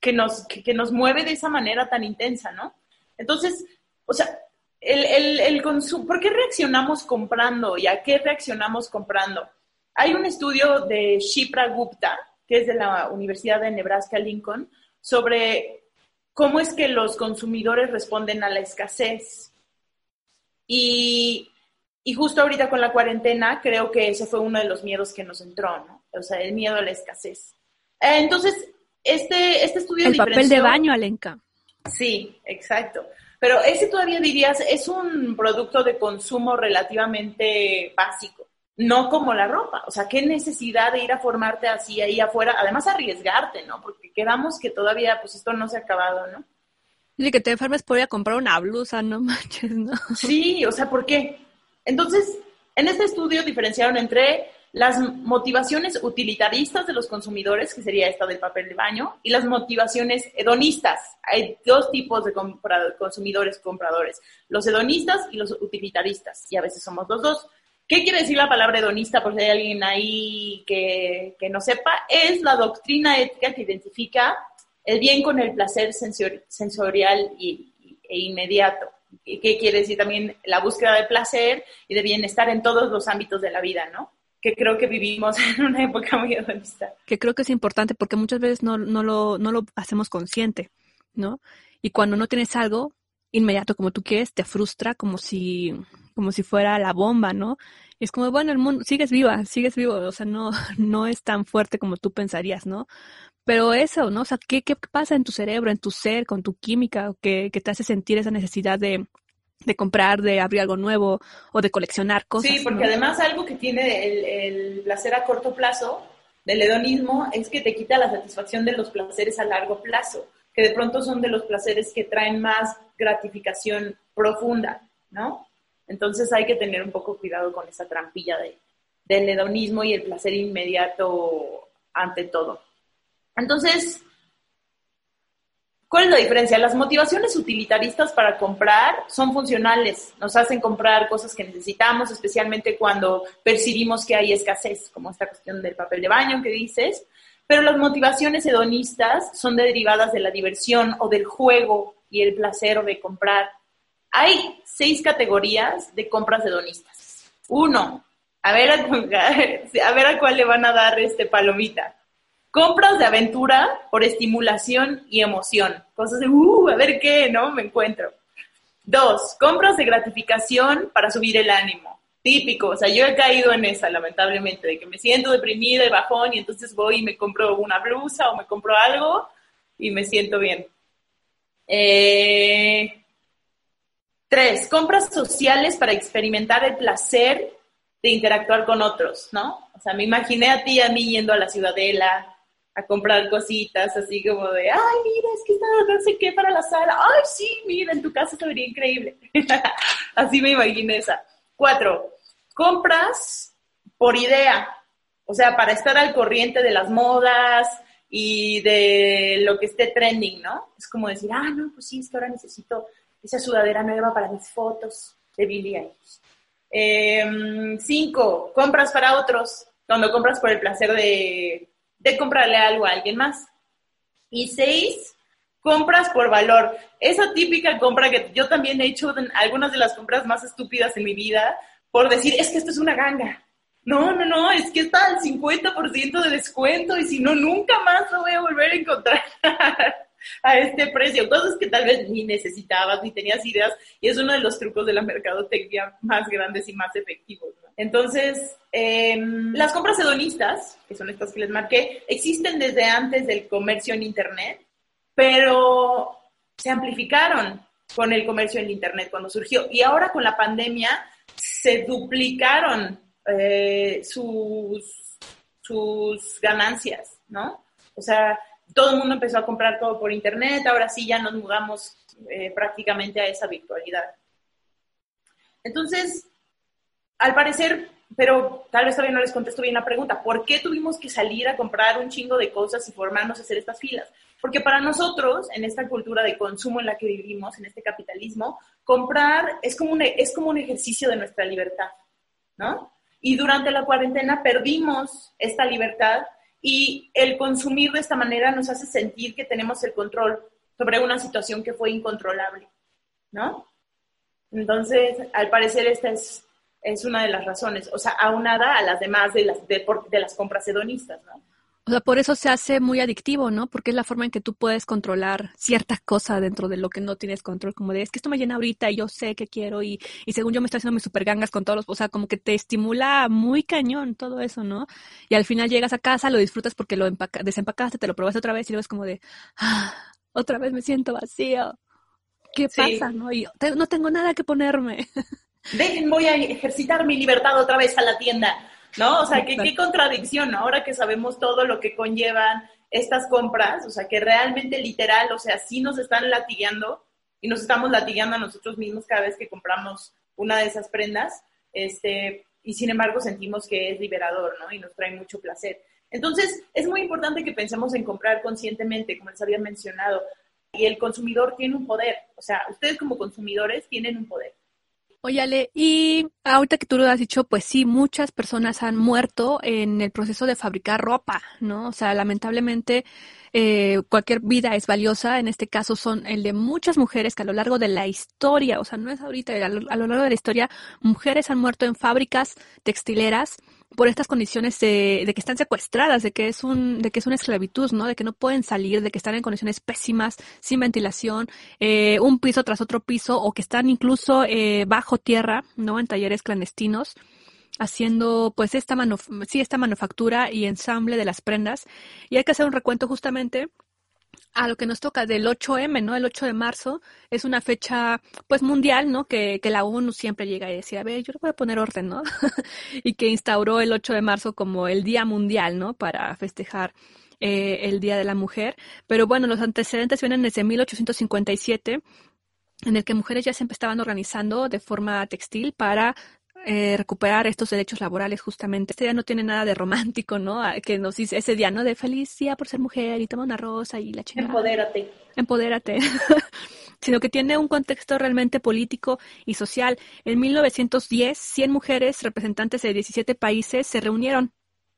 que, nos, que, nos mueve de esa manera tan intensa, ¿no? Entonces, o sea, el, el, el consumo, ¿por qué reaccionamos comprando y a qué reaccionamos comprando? Hay un estudio de Shipra Gupta, que es de la Universidad de Nebraska Lincoln, sobre cómo es que los consumidores responden a la escasez. Y, y justo ahorita con la cuarentena, creo que ese fue uno de los miedos que nos entró, ¿no? O sea, el miedo a la escasez. Eh, entonces, este, este estudio... El papel de baño, Alenka. Sí, exacto. Pero ese todavía dirías, es un producto de consumo relativamente básico, no como la ropa. O sea, qué necesidad de ir a formarte así ahí afuera, además arriesgarte, ¿no? Porque quedamos que todavía, pues esto no se ha acabado, ¿no? Y que te enfermes por ir a comprar una blusa, no manches, ¿no? Sí, o sea, ¿por qué? Entonces, en este estudio diferenciaron entre las motivaciones utilitaristas de los consumidores, que sería esta del papel de baño, y las motivaciones hedonistas. Hay dos tipos de consumidores compradores, los hedonistas y los utilitaristas, y a veces somos los dos. ¿Qué quiere decir la palabra hedonista? Por si hay alguien ahí que, no sepa, es la doctrina ética que identifica el bien con el placer sensorial y, e inmediato. ¿Qué quiere decir también la búsqueda de placer y de bienestar en todos los ámbitos de la vida, ¿no? Que creo que vivimos en una época muy hedonista. Que creo que es importante porque muchas veces no, no, lo, no lo hacemos consciente, ¿no? Y cuando no tienes algo inmediato como tú quieres, te frustra como si como si fuera la bomba, ¿no? Y es como, bueno, el mundo, sigues viva, sigues vivo, o sea, no, no es tan fuerte como tú pensarías, ¿no? Pero eso, ¿no? O sea, ¿qué, qué pasa en tu cerebro, en tu ser, con tu química, que, que te hace sentir esa necesidad de, de comprar, de abrir algo nuevo o de coleccionar cosas? Sí, porque además algo que tiene el, el placer a corto plazo del hedonismo es que te quita la satisfacción de los placeres a largo plazo, que de pronto son de los placeres que traen más gratificación profunda, ¿no? Entonces hay que tener un poco cuidado con esa trampilla de, del hedonismo y el placer inmediato ante todo. Entonces, ¿cuál es la diferencia? Las motivaciones utilitaristas para comprar son funcionales, nos hacen comprar cosas que necesitamos, especialmente cuando percibimos que hay escasez, como esta cuestión del papel de baño que dices, pero las motivaciones hedonistas son derivadas de la diversión o del juego y el placer de comprar. Hay seis categorías de compras hedonistas. Uno, a ver a, ver a cuál le van a dar este palomita. Compras de aventura por estimulación y emoción. Cosas de, uh, a ver qué, ¿no? Me encuentro. Dos, compras de gratificación para subir el ánimo. Típico, o sea, yo he caído en esa, lamentablemente, de que me siento deprimida y bajón y entonces voy y me compro una blusa o me compro algo y me siento bien. Eh, Tres, compras sociales para experimentar el placer de interactuar con otros, ¿no? O sea, me imaginé a ti y a mí yendo a la ciudadela a comprar cositas, así como de, ay, mira, es que está no sé qué para la sala, ay, sí, mira, en tu casa se vería increíble. así me imaginé esa. Cuatro, compras por idea, o sea, para estar al corriente de las modas y de lo que esté trending, ¿no? Es como decir, ah, no, pues sí, es que ahora necesito esa sudadera nueva para mis fotos de Billie Eilish. Em, cinco, compras para otros, cuando compras por el placer de, de comprarle algo a alguien más. Y seis, compras por valor. Esa típica compra que yo también he hecho algunas de las compras más estúpidas en mi vida por decir, es que esto es una ganga. No, no, no, es que está al 50% de descuento y si no, nunca más lo voy a volver a encontrar. a este precio, cosas que tal vez ni necesitabas ni tenías ideas y es uno de los trucos de la mercadotecnia más grandes y más efectivos. Entonces, em, las compras hedonistas, que son estas que les marqué, existen desde antes del comercio en Internet, pero se amplificaron con el comercio en Internet cuando surgió y ahora con la pandemia se duplicaron eh, sus, sus ganancias, ¿no? O sea, todo el mundo empezó a comprar todo por internet, ahora sí ya nos mudamos eh, prácticamente a esa virtualidad. Entonces, al parecer, pero tal vez todavía no les contesto bien la pregunta, ¿por qué tuvimos que salir a comprar un chingo de cosas y formarnos a hacer estas filas? Porque para nosotros, en esta cultura de consumo en la que vivimos, en este capitalismo, comprar es como un, es como un ejercicio de nuestra libertad, ¿no? Y durante la cuarentena perdimos esta libertad y el consumir de esta manera nos hace sentir que tenemos el control sobre una situación que fue incontrolable, ¿no? Entonces, al parecer esta es, es una de las razones, o sea, aunada a las demás de las, de, de las compras hedonistas, ¿no? O sea, por eso se hace muy adictivo, ¿no? Porque es la forma en que tú puedes controlar ciertas cosas dentro de lo que no tienes control, como de, es que esto me llena ahorita y yo sé que quiero y, y según yo me estoy haciendo mis super gangas con todos los, o sea, como que te estimula muy cañón todo eso, ¿no? Y al final llegas a casa, lo disfrutas porque lo desempacaste, te lo probaste otra vez y luego es como de, ah, otra vez me siento vacío. ¿Qué pasa, no? Y no tengo nada que ponerme. Dejen, voy a ejercitar mi libertad otra vez a la tienda ¿no? O sea, qué, qué contradicción, Ahora que sabemos todo lo que conllevan estas compras, o sea, que realmente literal, o sea, sí nos están latigueando y nos estamos latigando a nosotros mismos cada vez que compramos una de esas prendas, este, y sin embargo sentimos que es liberador, ¿no? Y nos trae mucho placer. Entonces, es muy importante que pensemos en comprar conscientemente, como les había mencionado, y el consumidor tiene un poder, o sea, ustedes como consumidores tienen un poder. Oye, Ale, y ahorita que tú lo has dicho, pues sí, muchas personas han muerto en el proceso de fabricar ropa, ¿no? O sea, lamentablemente eh, cualquier vida es valiosa. En este caso son el de muchas mujeres que a lo largo de la historia, o sea, no es ahorita, a lo, a lo largo de la historia, mujeres han muerto en fábricas textileras por estas condiciones de, de, que están secuestradas, de que es un, de que es una esclavitud, ¿no? De que no pueden salir, de que están en condiciones pésimas, sin ventilación, eh, un piso tras otro piso, o que están incluso eh, bajo tierra, ¿no? En talleres clandestinos, haciendo pues esta sí, esta manufactura y ensamble de las prendas. Y hay que hacer un recuento justamente a lo que nos toca del 8M, ¿no? El 8 de marzo es una fecha, pues, mundial, ¿no? Que, que la ONU siempre llega a decir, a ver, yo le voy a poner orden, ¿no? y que instauró el 8 de marzo como el Día Mundial, ¿no? Para festejar eh, el Día de la Mujer. Pero bueno, los antecedentes vienen desde 1857 en el que mujeres ya se estaban organizando de forma textil para eh, recuperar estos derechos laborales justamente. Este día no tiene nada de romántico, ¿no? Que nos dice ese día, ¿no? De feliz día por ser mujer y toma una rosa y la chingada. Empodérate. Empodérate. sino que tiene un contexto realmente político y social. En 1910, 100 mujeres representantes de 17 países se reunieron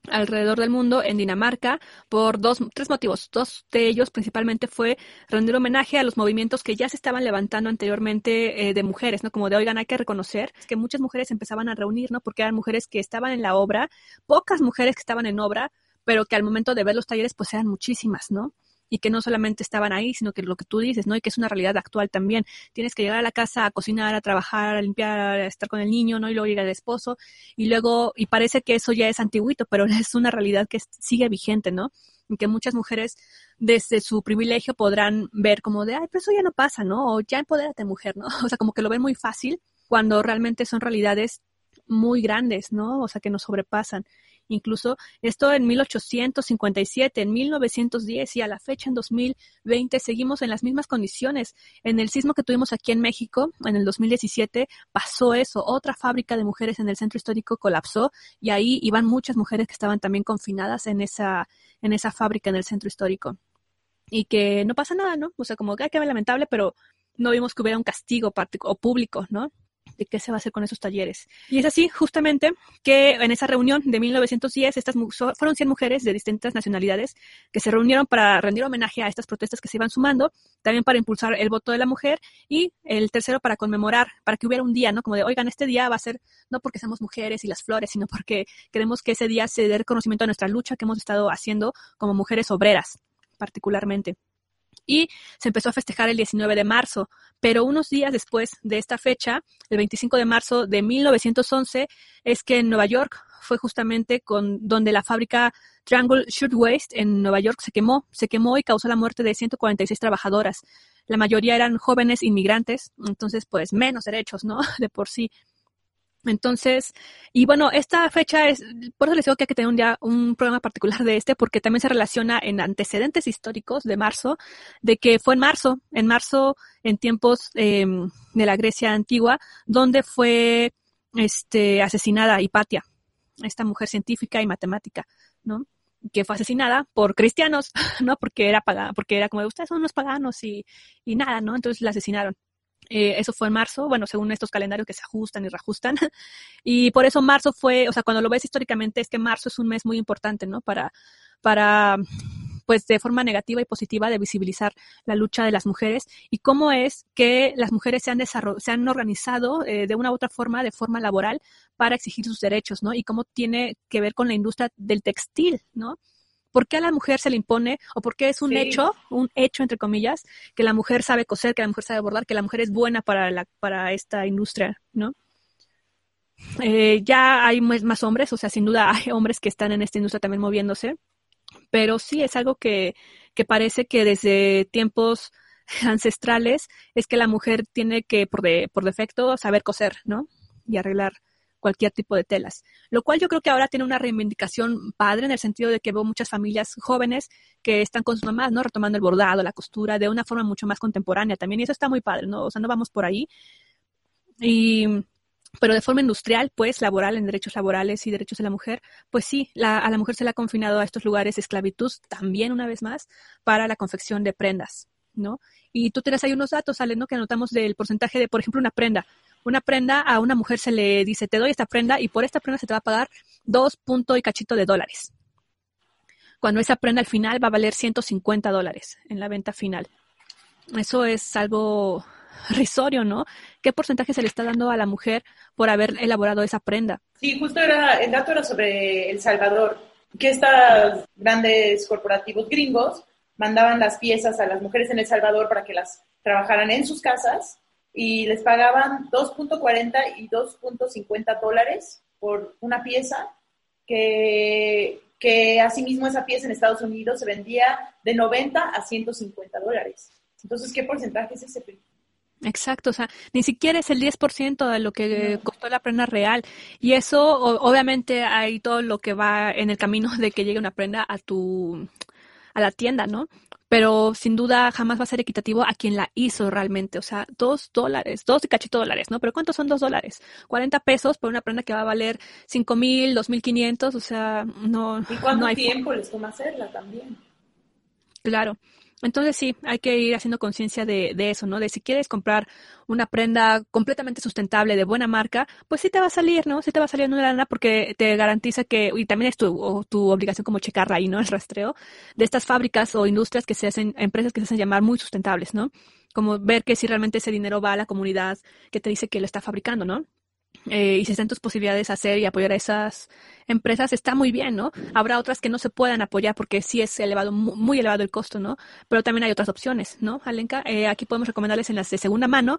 alrededor del mundo en Dinamarca por dos, tres motivos. Dos de ellos principalmente fue rendir homenaje a los movimientos que ya se estaban levantando anteriormente eh, de mujeres, ¿no? Como de, oigan, hay que reconocer que muchas mujeres empezaban a reunir, ¿no? Porque eran mujeres que estaban en la obra, pocas mujeres que estaban en obra, pero que al momento de ver los talleres pues eran muchísimas, ¿no? Y que no solamente estaban ahí, sino que lo que tú dices, ¿no? Y que es una realidad actual también. Tienes que llegar a la casa a cocinar, a trabajar, a limpiar, a estar con el niño, ¿no? Y luego llega el esposo y luego, y parece que eso ya es antiguito, pero es una realidad que sigue vigente, ¿no? Y que muchas mujeres desde su privilegio podrán ver como de, ay, pero eso ya no pasa, ¿no? O ya empodérate mujer, ¿no? O sea, como que lo ven muy fácil cuando realmente son realidades muy grandes, ¿no? O sea, que nos sobrepasan. Incluso esto en 1857, en 1910 y a la fecha en 2020 seguimos en las mismas condiciones. En el sismo que tuvimos aquí en México, en el 2017, pasó eso. Otra fábrica de mujeres en el centro histórico colapsó y ahí iban muchas mujeres que estaban también confinadas en esa, en esa fábrica en el centro histórico. Y que no pasa nada, ¿no? O sea, como que qué lamentable, pero no vimos que hubiera un castigo o público, ¿no? De qué se va a hacer con esos talleres. Y es así, justamente, que en esa reunión de 1910, estas fueron 100 mujeres de distintas nacionalidades que se reunieron para rendir homenaje a estas protestas que se iban sumando, también para impulsar el voto de la mujer y el tercero para conmemorar, para que hubiera un día, ¿no? Como de, oigan, este día va a ser no porque seamos mujeres y las flores, sino porque queremos que ese día se dé reconocimiento a nuestra lucha que hemos estado haciendo como mujeres obreras, particularmente y se empezó a festejar el 19 de marzo. Pero unos días después de esta fecha, el 25 de marzo de 1911, es que en Nueva York fue justamente con donde la fábrica Triangle Shirtwaist en Nueva York se quemó, se quemó y causó la muerte de 146 trabajadoras. La mayoría eran jóvenes inmigrantes, entonces pues menos derechos, ¿no? De por sí. Entonces, y bueno, esta fecha es, por eso les digo que hay que tener un, día, un programa particular de este, porque también se relaciona en antecedentes históricos de marzo, de que fue en marzo, en marzo, en tiempos eh, de la Grecia antigua, donde fue este, asesinada Hipatia, esta mujer científica y matemática, ¿no? que fue asesinada por cristianos, ¿no? Porque era pagana, porque era como, ustedes son unos paganos y, y nada, ¿no? Entonces la asesinaron. Eh, eso fue en marzo, bueno, según estos calendarios que se ajustan y reajustan. y por eso marzo fue, o sea, cuando lo ves históricamente es que marzo es un mes muy importante, ¿no? Para, para, pues de forma negativa y positiva de visibilizar la lucha de las mujeres y cómo es que las mujeres se han, se han organizado eh, de una u otra forma, de forma laboral, para exigir sus derechos, ¿no? Y cómo tiene que ver con la industria del textil, ¿no? ¿Por qué a la mujer se le impone o por qué es un hecho, un hecho entre comillas, que la mujer sabe coser, que la mujer sabe bordar, que la mujer es buena para, la, para esta industria, ¿no? Eh, ya hay más hombres, o sea, sin duda hay hombres que están en esta industria también moviéndose, pero sí es algo que, que parece que desde tiempos ancestrales es que la mujer tiene que, por, de, por defecto, saber coser, ¿no? Y arreglar cualquier tipo de telas. Lo cual yo creo que ahora tiene una reivindicación padre en el sentido de que veo muchas familias jóvenes que están con sus mamás, ¿no? Retomando el bordado, la costura, de una forma mucho más contemporánea también. Y eso está muy padre, ¿no? O sea, no vamos por ahí. Y pero de forma industrial, pues laboral, en derechos laborales y derechos de la mujer, pues sí, a la mujer se le ha confinado a estos lugares esclavitud también una vez más para la confección de prendas, ¿no? Y tú tienes ahí unos datos, Ale, ¿no? Que anotamos del porcentaje de, por ejemplo, una prenda una prenda, a una mujer se le dice, te doy esta prenda y por esta prenda se te va a pagar dos punto y cachito de dólares. Cuando esa prenda al final va a valer 150 dólares en la venta final. Eso es algo risorio, ¿no? ¿Qué porcentaje se le está dando a la mujer por haber elaborado esa prenda? Sí, justo era, el dato era sobre El Salvador, que estos grandes corporativos gringos mandaban las piezas a las mujeres en El Salvador para que las trabajaran en sus casas y les pagaban 2.40 y 2.50 dólares por una pieza que, que asimismo esa pieza en Estados Unidos se vendía de 90 a 150 dólares. Entonces, ¿qué porcentaje es ese? Exacto, o sea, ni siquiera es el 10% de lo que costó la prenda real. Y eso, obviamente, hay todo lo que va en el camino de que llegue una prenda a tu, a la tienda, ¿no? Pero sin duda jamás va a ser equitativo a quien la hizo realmente. O sea, dos dólares, dos y cachito dólares, ¿no? Pero ¿cuántos son dos dólares? 40 pesos por una prenda que va a valer cinco mil, dos mil quinientos, o sea, no. ¿Y cuánto tiempo les toma hacerla también? Claro. Entonces sí, hay que ir haciendo conciencia de, de, eso, ¿no? De si quieres comprar una prenda completamente sustentable de buena marca, pues sí te va a salir, ¿no? Sí te va a salir una lana porque te garantiza que, y también es tu, tu obligación como checarla ahí, ¿no? El rastreo de estas fábricas o industrias que se hacen, empresas que se hacen llamar muy sustentables, ¿no? Como ver que si realmente ese dinero va a la comunidad que te dice que lo está fabricando, ¿no? Eh, y si están tus posibilidades hacer y apoyar a esas empresas, está muy bien, ¿no? Habrá otras que no se puedan apoyar porque sí es elevado, muy elevado el costo, ¿no? Pero también hay otras opciones, ¿no, Alenka? Eh, aquí podemos recomendarles en las de segunda mano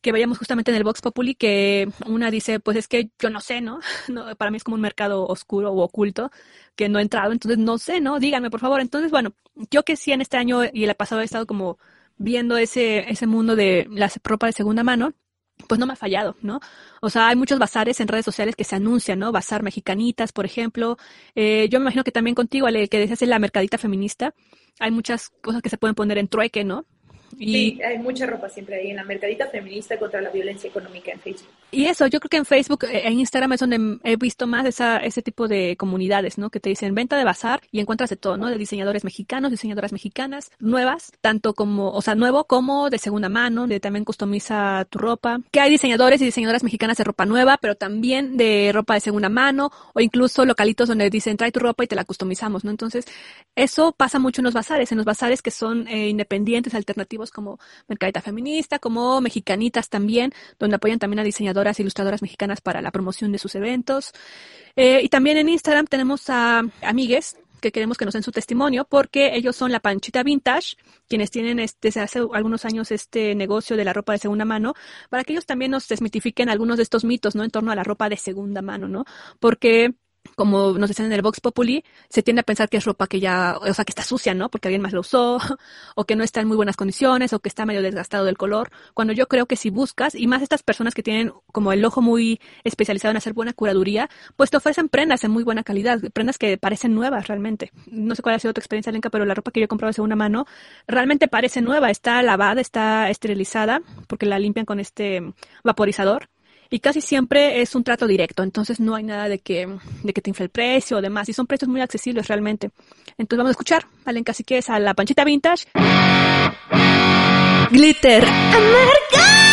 que vayamos justamente en el Vox Populi, que una dice, pues es que yo no sé, ¿no? no para mí es como un mercado oscuro o oculto que no he entrado, entonces no sé, ¿no? Díganme, por favor. Entonces, bueno, yo que sí en este año y el pasado he estado como viendo ese, ese mundo de la ropa de segunda mano, pues no me ha fallado, ¿no? O sea, hay muchos bazares en redes sociales que se anuncian, ¿no? Bazar Mexicanitas, por ejemplo. Eh, yo me imagino que también contigo, Ale, que decías en la mercadita feminista, hay muchas cosas que se pueden poner en trueque, ¿no? Y, sí, hay mucha ropa siempre ahí en la mercadita feminista contra la violencia económica en Facebook. Y eso, yo creo que en Facebook, eh, en Instagram es donde he visto más esa, ese tipo de comunidades, ¿no? Que te dicen venta de bazar y encuentras de todo, ¿no? De diseñadores mexicanos, diseñadoras mexicanas, nuevas, tanto como, o sea, nuevo como de segunda mano, de también customiza tu ropa. Que hay diseñadores y diseñadoras mexicanas de ropa nueva, pero también de ropa de segunda mano, o incluso localitos donde dicen trae tu ropa y te la customizamos, ¿no? Entonces, eso pasa mucho en los bazares, en los bazares que son eh, independientes, alternativos como Mercadita Feminista, como Mexicanitas también, donde apoyan también a ilustradoras mexicanas para la promoción de sus eventos. Eh, y también en Instagram tenemos a amigues que queremos que nos den su testimonio, porque ellos son la Panchita Vintage, quienes tienen este, desde hace algunos años este negocio de la ropa de segunda mano, para que ellos también nos desmitifiquen algunos de estos mitos, ¿no? En torno a la ropa de segunda mano, ¿no? Porque como nos decían en el Vox Populi, se tiende a pensar que es ropa que ya, o sea, que está sucia, ¿no? Porque alguien más lo usó, o que no está en muy buenas condiciones, o que está medio desgastado del color. Cuando yo creo que si buscas, y más estas personas que tienen como el ojo muy especializado en hacer buena curaduría, pues te ofrecen prendas en muy buena calidad, prendas que parecen nuevas realmente. No sé cuál ha sido tu experiencia, Lenka, pero la ropa que yo he comprado de segunda mano realmente parece nueva, está lavada, está esterilizada, porque la limpian con este vaporizador y casi siempre es un trato directo, entonces no hay nada de que, de que te infle el precio o demás, y son precios muy accesibles realmente. Entonces vamos a escuchar, Alenka, si quieres, a la panchita vintage. Glitter Amarga.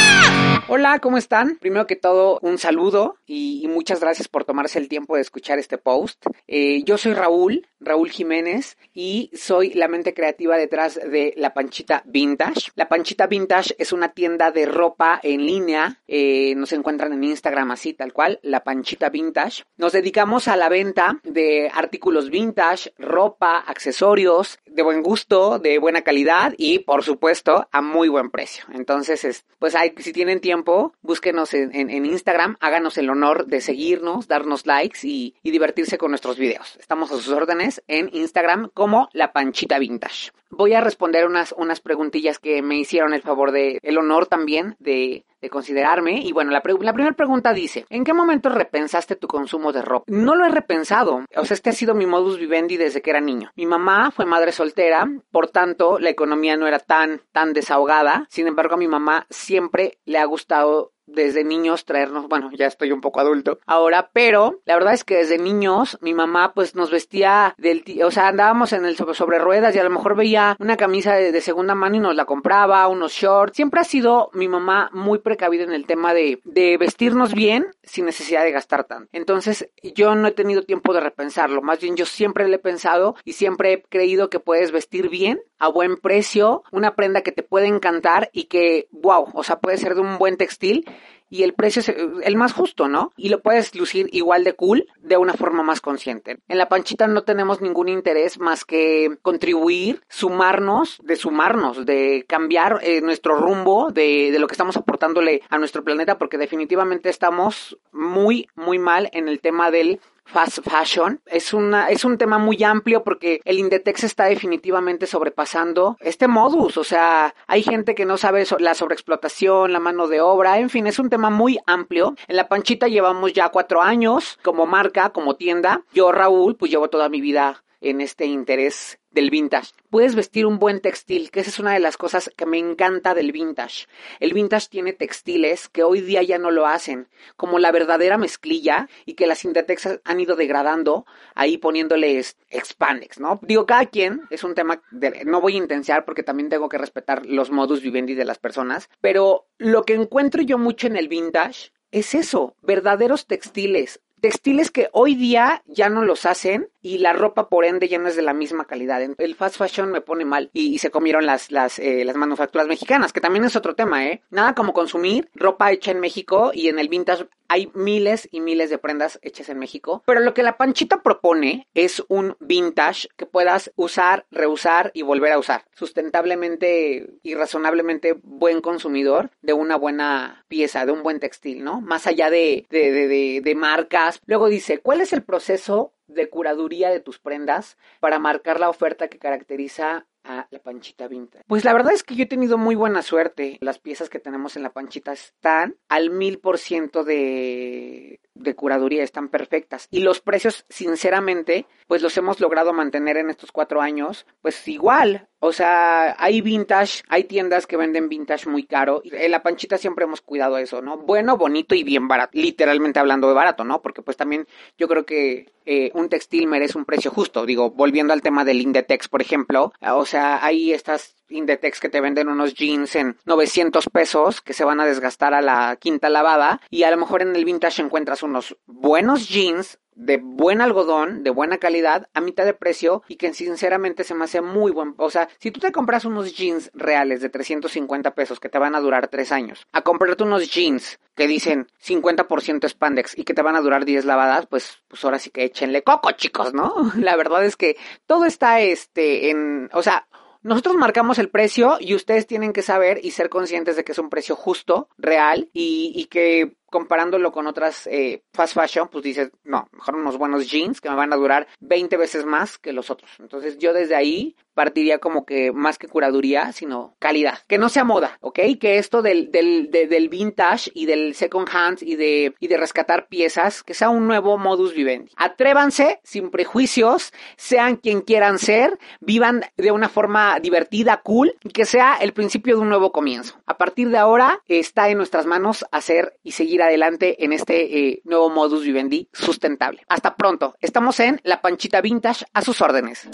Hola, ¿cómo están? Primero que todo, un saludo y, muchas gracias por tomarse el tiempo de escuchar este post. Eh, yo soy Raúl, Raúl Jiménez, y soy la mente creativa detrás de La Panchita Vintage. La Panchita Vintage es una tienda de ropa en línea, eh, nos encuentran en Instagram así, tal cual, La Panchita Vintage. Nos dedicamos a la venta de artículos vintage, ropa, accesorios, de buen gusto, de buena calidad y, por supuesto, a muy buen precio. Entonces, pues hay, si tienen tiempo, búsquenos en, Instagram, háganos el honor de seguirnos, darnos likes y, y divertirse con nuestros videos. Estamos a sus órdenes en Instagram como La Panchita Vintage. Voy a responder unas, unas preguntillas que me hicieron el favor de, el honor también de, de considerarme. Y bueno, la, la primera pregunta dice, ¿en qué momento repensaste tu consumo de ropa? No lo he repensado. O sea, este ha sido mi modus vivendi desde que era niño. Mi mamá fue madre soltera, por tanto, la economía no era tan, tan desahogada. Sin embargo, a mi mamá siempre le ha gustado desde niños traernos, bueno, ya estoy un poco adulto ahora, pero la verdad es que desde niños mi mamá pues nos vestía del, o sea, andábamos en el sobre, ruedas y a lo mejor veía una camisa de, segunda mano y nos la compraba, unos shorts. Siempre ha sido mi mamá muy precavida en el tema de, de vestirnos bien sin necesidad de gastar tanto. Entonces yo no he tenido tiempo de repensarlo, más bien yo siempre le he pensado y siempre he creído que puedes vestir bien a buen precio, una prenda que te puede encantar y que, wow, o sea, puede ser de un buen textil y el precio es el más justo, ¿no? Y lo puedes lucir igual de cool de una forma más consciente. En la panchita no tenemos ningún interés más que contribuir, sumarnos, de sumarnos, de cambiar eh, nuestro rumbo de, de lo que estamos aportándole a nuestro planeta, porque definitivamente estamos muy, muy mal en el tema del fast fashion. Es, una, es un tema muy amplio porque el Indetex está definitivamente sobrepasando este modus. O sea, hay gente que no sabe la sobreexplotación, la mano de obra, en fin, es un tema muy amplio. En La Panchita llevamos ya cuatro años como marca, como tienda. Yo, Raúl, pues llevo toda mi vida en este interés del vintage. Puedes vestir un buen textil, que esa es una de las cosas que me encanta del vintage. El vintage tiene textiles que hoy día ya no lo hacen, como la verdadera mezclilla y que las Sintetex han ido degradando ahí poniéndoles expandex, ¿no? Digo, cada quien es un tema de, no voy a intensiar porque también tengo que respetar los modus vivendi de las personas, pero lo que encuentro yo mucho en el vintage es eso, verdaderos textiles, textiles que hoy día ya no los hacen y la ropa por ende ya no es de la misma calidad. El fast fashion me pone mal y, se comieron las, las, eh, las manufacturas mexicanas, que también es otro tema, ¿eh? Nada como consumir ropa hecha en México y en el vintage hay miles y miles de prendas hechas en México, pero lo que la Panchita propone es un vintage que puedas usar, reusar y volver a usar. Sustentablemente y razonablemente buen consumidor de una buena pieza, de un buen textil, ¿no? Más allá de, de, de, de marcas. Luego dice, ¿cuál es el proceso de curaduría de tus prendas para marcar la oferta que caracteriza a la Panchita Vintage? Pues la verdad es que yo he tenido muy buena suerte. Las piezas que tenemos en la Panchita están al mil por ciento de, de curaduría, están perfectas. Y los precios, sinceramente, pues los hemos logrado mantener en estos cuatro años, pues igual. O sea, hay vintage, hay tiendas que venden vintage muy caro. En la Panchita siempre hemos cuidado eso, ¿no? Bueno, bonito y bien barato. Literalmente hablando de barato, ¿no? Porque pues también yo creo que eh, un textil merece un precio justo. Digo, volviendo al tema del Indetex, por ejemplo. O sea, hay estas Indetex que te venden unos jeans en 900 pesos que se van a desgastar a la quinta lavada y a lo mejor en el vintage encuentras unos buenos jeans de buen algodón, de buena calidad, a mitad de precio y que sinceramente se me hace muy buen. O sea, si tú te compras unos jeans reales de 350 pesos que te van a durar 3 años, a comprarte unos jeans que dicen 50% spandex y que te van a durar 10 lavadas, pues, pues ahora sí que échenle coco, chicos, ¿no? La verdad es que todo está este en, o sea, nosotros marcamos el precio y ustedes tienen que saber y ser conscientes de que es un precio justo, real y, y que comparándolo con otras eh, fast fashion, pues dices, no, mejor unos buenos jeans que me van a durar 20 veces más que los otros. Entonces yo desde ahí partiría como que más que curaduría, sino calidad. Que no sea moda, ¿ok? Que esto del, del, del vintage y del second hand y de, y de rescatar piezas, que sea un nuevo modus vivendi. Atrévanse sin prejuicios, sean quien quieran ser, vivan de una forma divertida, cool, y que sea el principio de un nuevo comienzo. A partir de ahora está en nuestras manos hacer y seguir adelante en este eh, nuevo modus vivendi sustentable. Hasta pronto. Estamos en La Panchita Vintage a sus órdenes.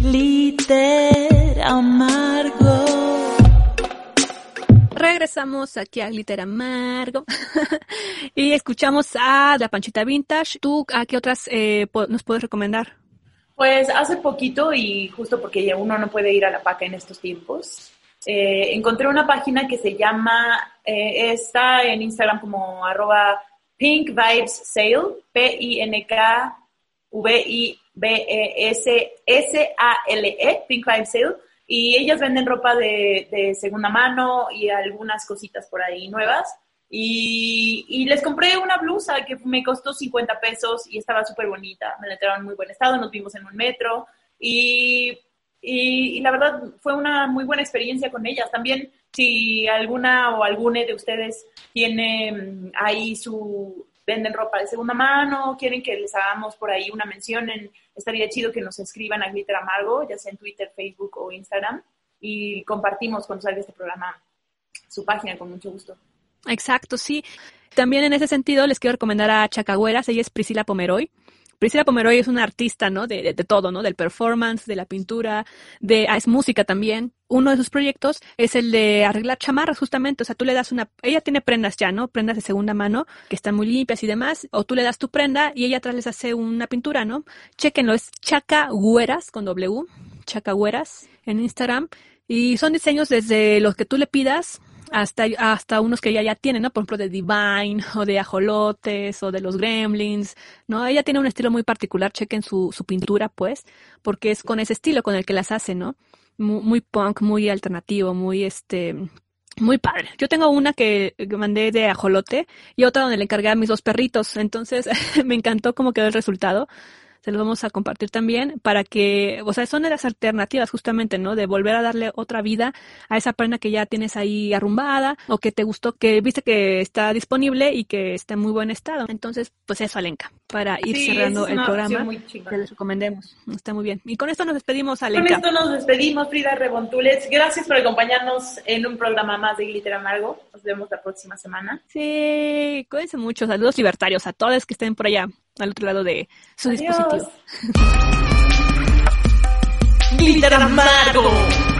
Glitter amargo. Regresamos aquí a Glitter Amargo y escuchamos a La Panchita Vintage. ¿Tú a qué otras eh, nos puedes recomendar? Pues hace poquito y justo porque uno no puede ir a la paca en estos tiempos, eh, encontré una página que se llama, eh, está en Instagram como arroba Pink Vibes Sale, P-I-N-K-V-I-B-E-S-S-A-L-E, Pink Vibes Sale, y ellas venden ropa de, segunda mano y algunas cositas por ahí nuevas. Y, les compré una blusa que me costó 50 pesos y estaba súper bonita. Me la trajeron en muy buen estado, nos vimos en un metro y y, la verdad fue una muy buena experiencia con ellas. También si alguna o alguna de ustedes tiene mm, ahí su venden ropa de segunda mano, quieren que les hagamos por ahí una mención, en, estaría chido que nos escriban a Glitter Amargo, ya sea en Twitter, Facebook o Instagram, y compartimos cuando salga este programa su página con mucho gusto. Exacto, sí. También en ese sentido les quiero recomendar a Chacagüeras, ella es Priscila Pomeroy. Priscila Pomeroy es una artista, ¿no? De, de, todo, ¿no? Del performance, de la pintura, de, ah, es música también. Uno de sus proyectos es el de arreglar chamarras, justamente. O sea, tú le das una, ella tiene prendas ya, ¿no? Prendas de segunda mano, que están muy limpias y demás. O tú le das tu prenda y ella atrás les hace una pintura, ¿no? Chequenlo, es Chacagüeras con W, Chacagüeras en Instagram. Y son diseños desde los que tú le pidas hasta, hasta unos que ella ya tiene, ¿no? Por ejemplo, de Divine o de Ajolotes o de los Gremlins, ¿no? Ella tiene un estilo muy particular, chequen su, su pintura, pues, porque es con ese estilo con el que las hace, ¿no? Muy, punk, muy alternativo, muy este, muy padre. Yo tengo una que, que mandé de ajolote y otra donde le encargué a mis dos perritos. Entonces me encantó cómo quedó el resultado se los vamos a compartir también para que, o sea, son de las alternativas justamente, ¿no? De volver a darle otra vida a esa prenda que ya tienes ahí arrumbada o que te gustó, que viste que está disponible y que está en muy buen estado. Entonces, pues eso, Alenka, para ir cerrando el programa que les recomendemos. Está muy bien. Y con esto nos despedimos. Con esto nos despedimos, Frida Rebontules. Gracias por acompañarnos en un programa más de Glitter Amargo. Nos vemos la próxima semana. Sí, cuídense mucho. Saludos libertarios a todos que estén por allá al otro lado de su Adiós. dispositivo. Glitter Amargo.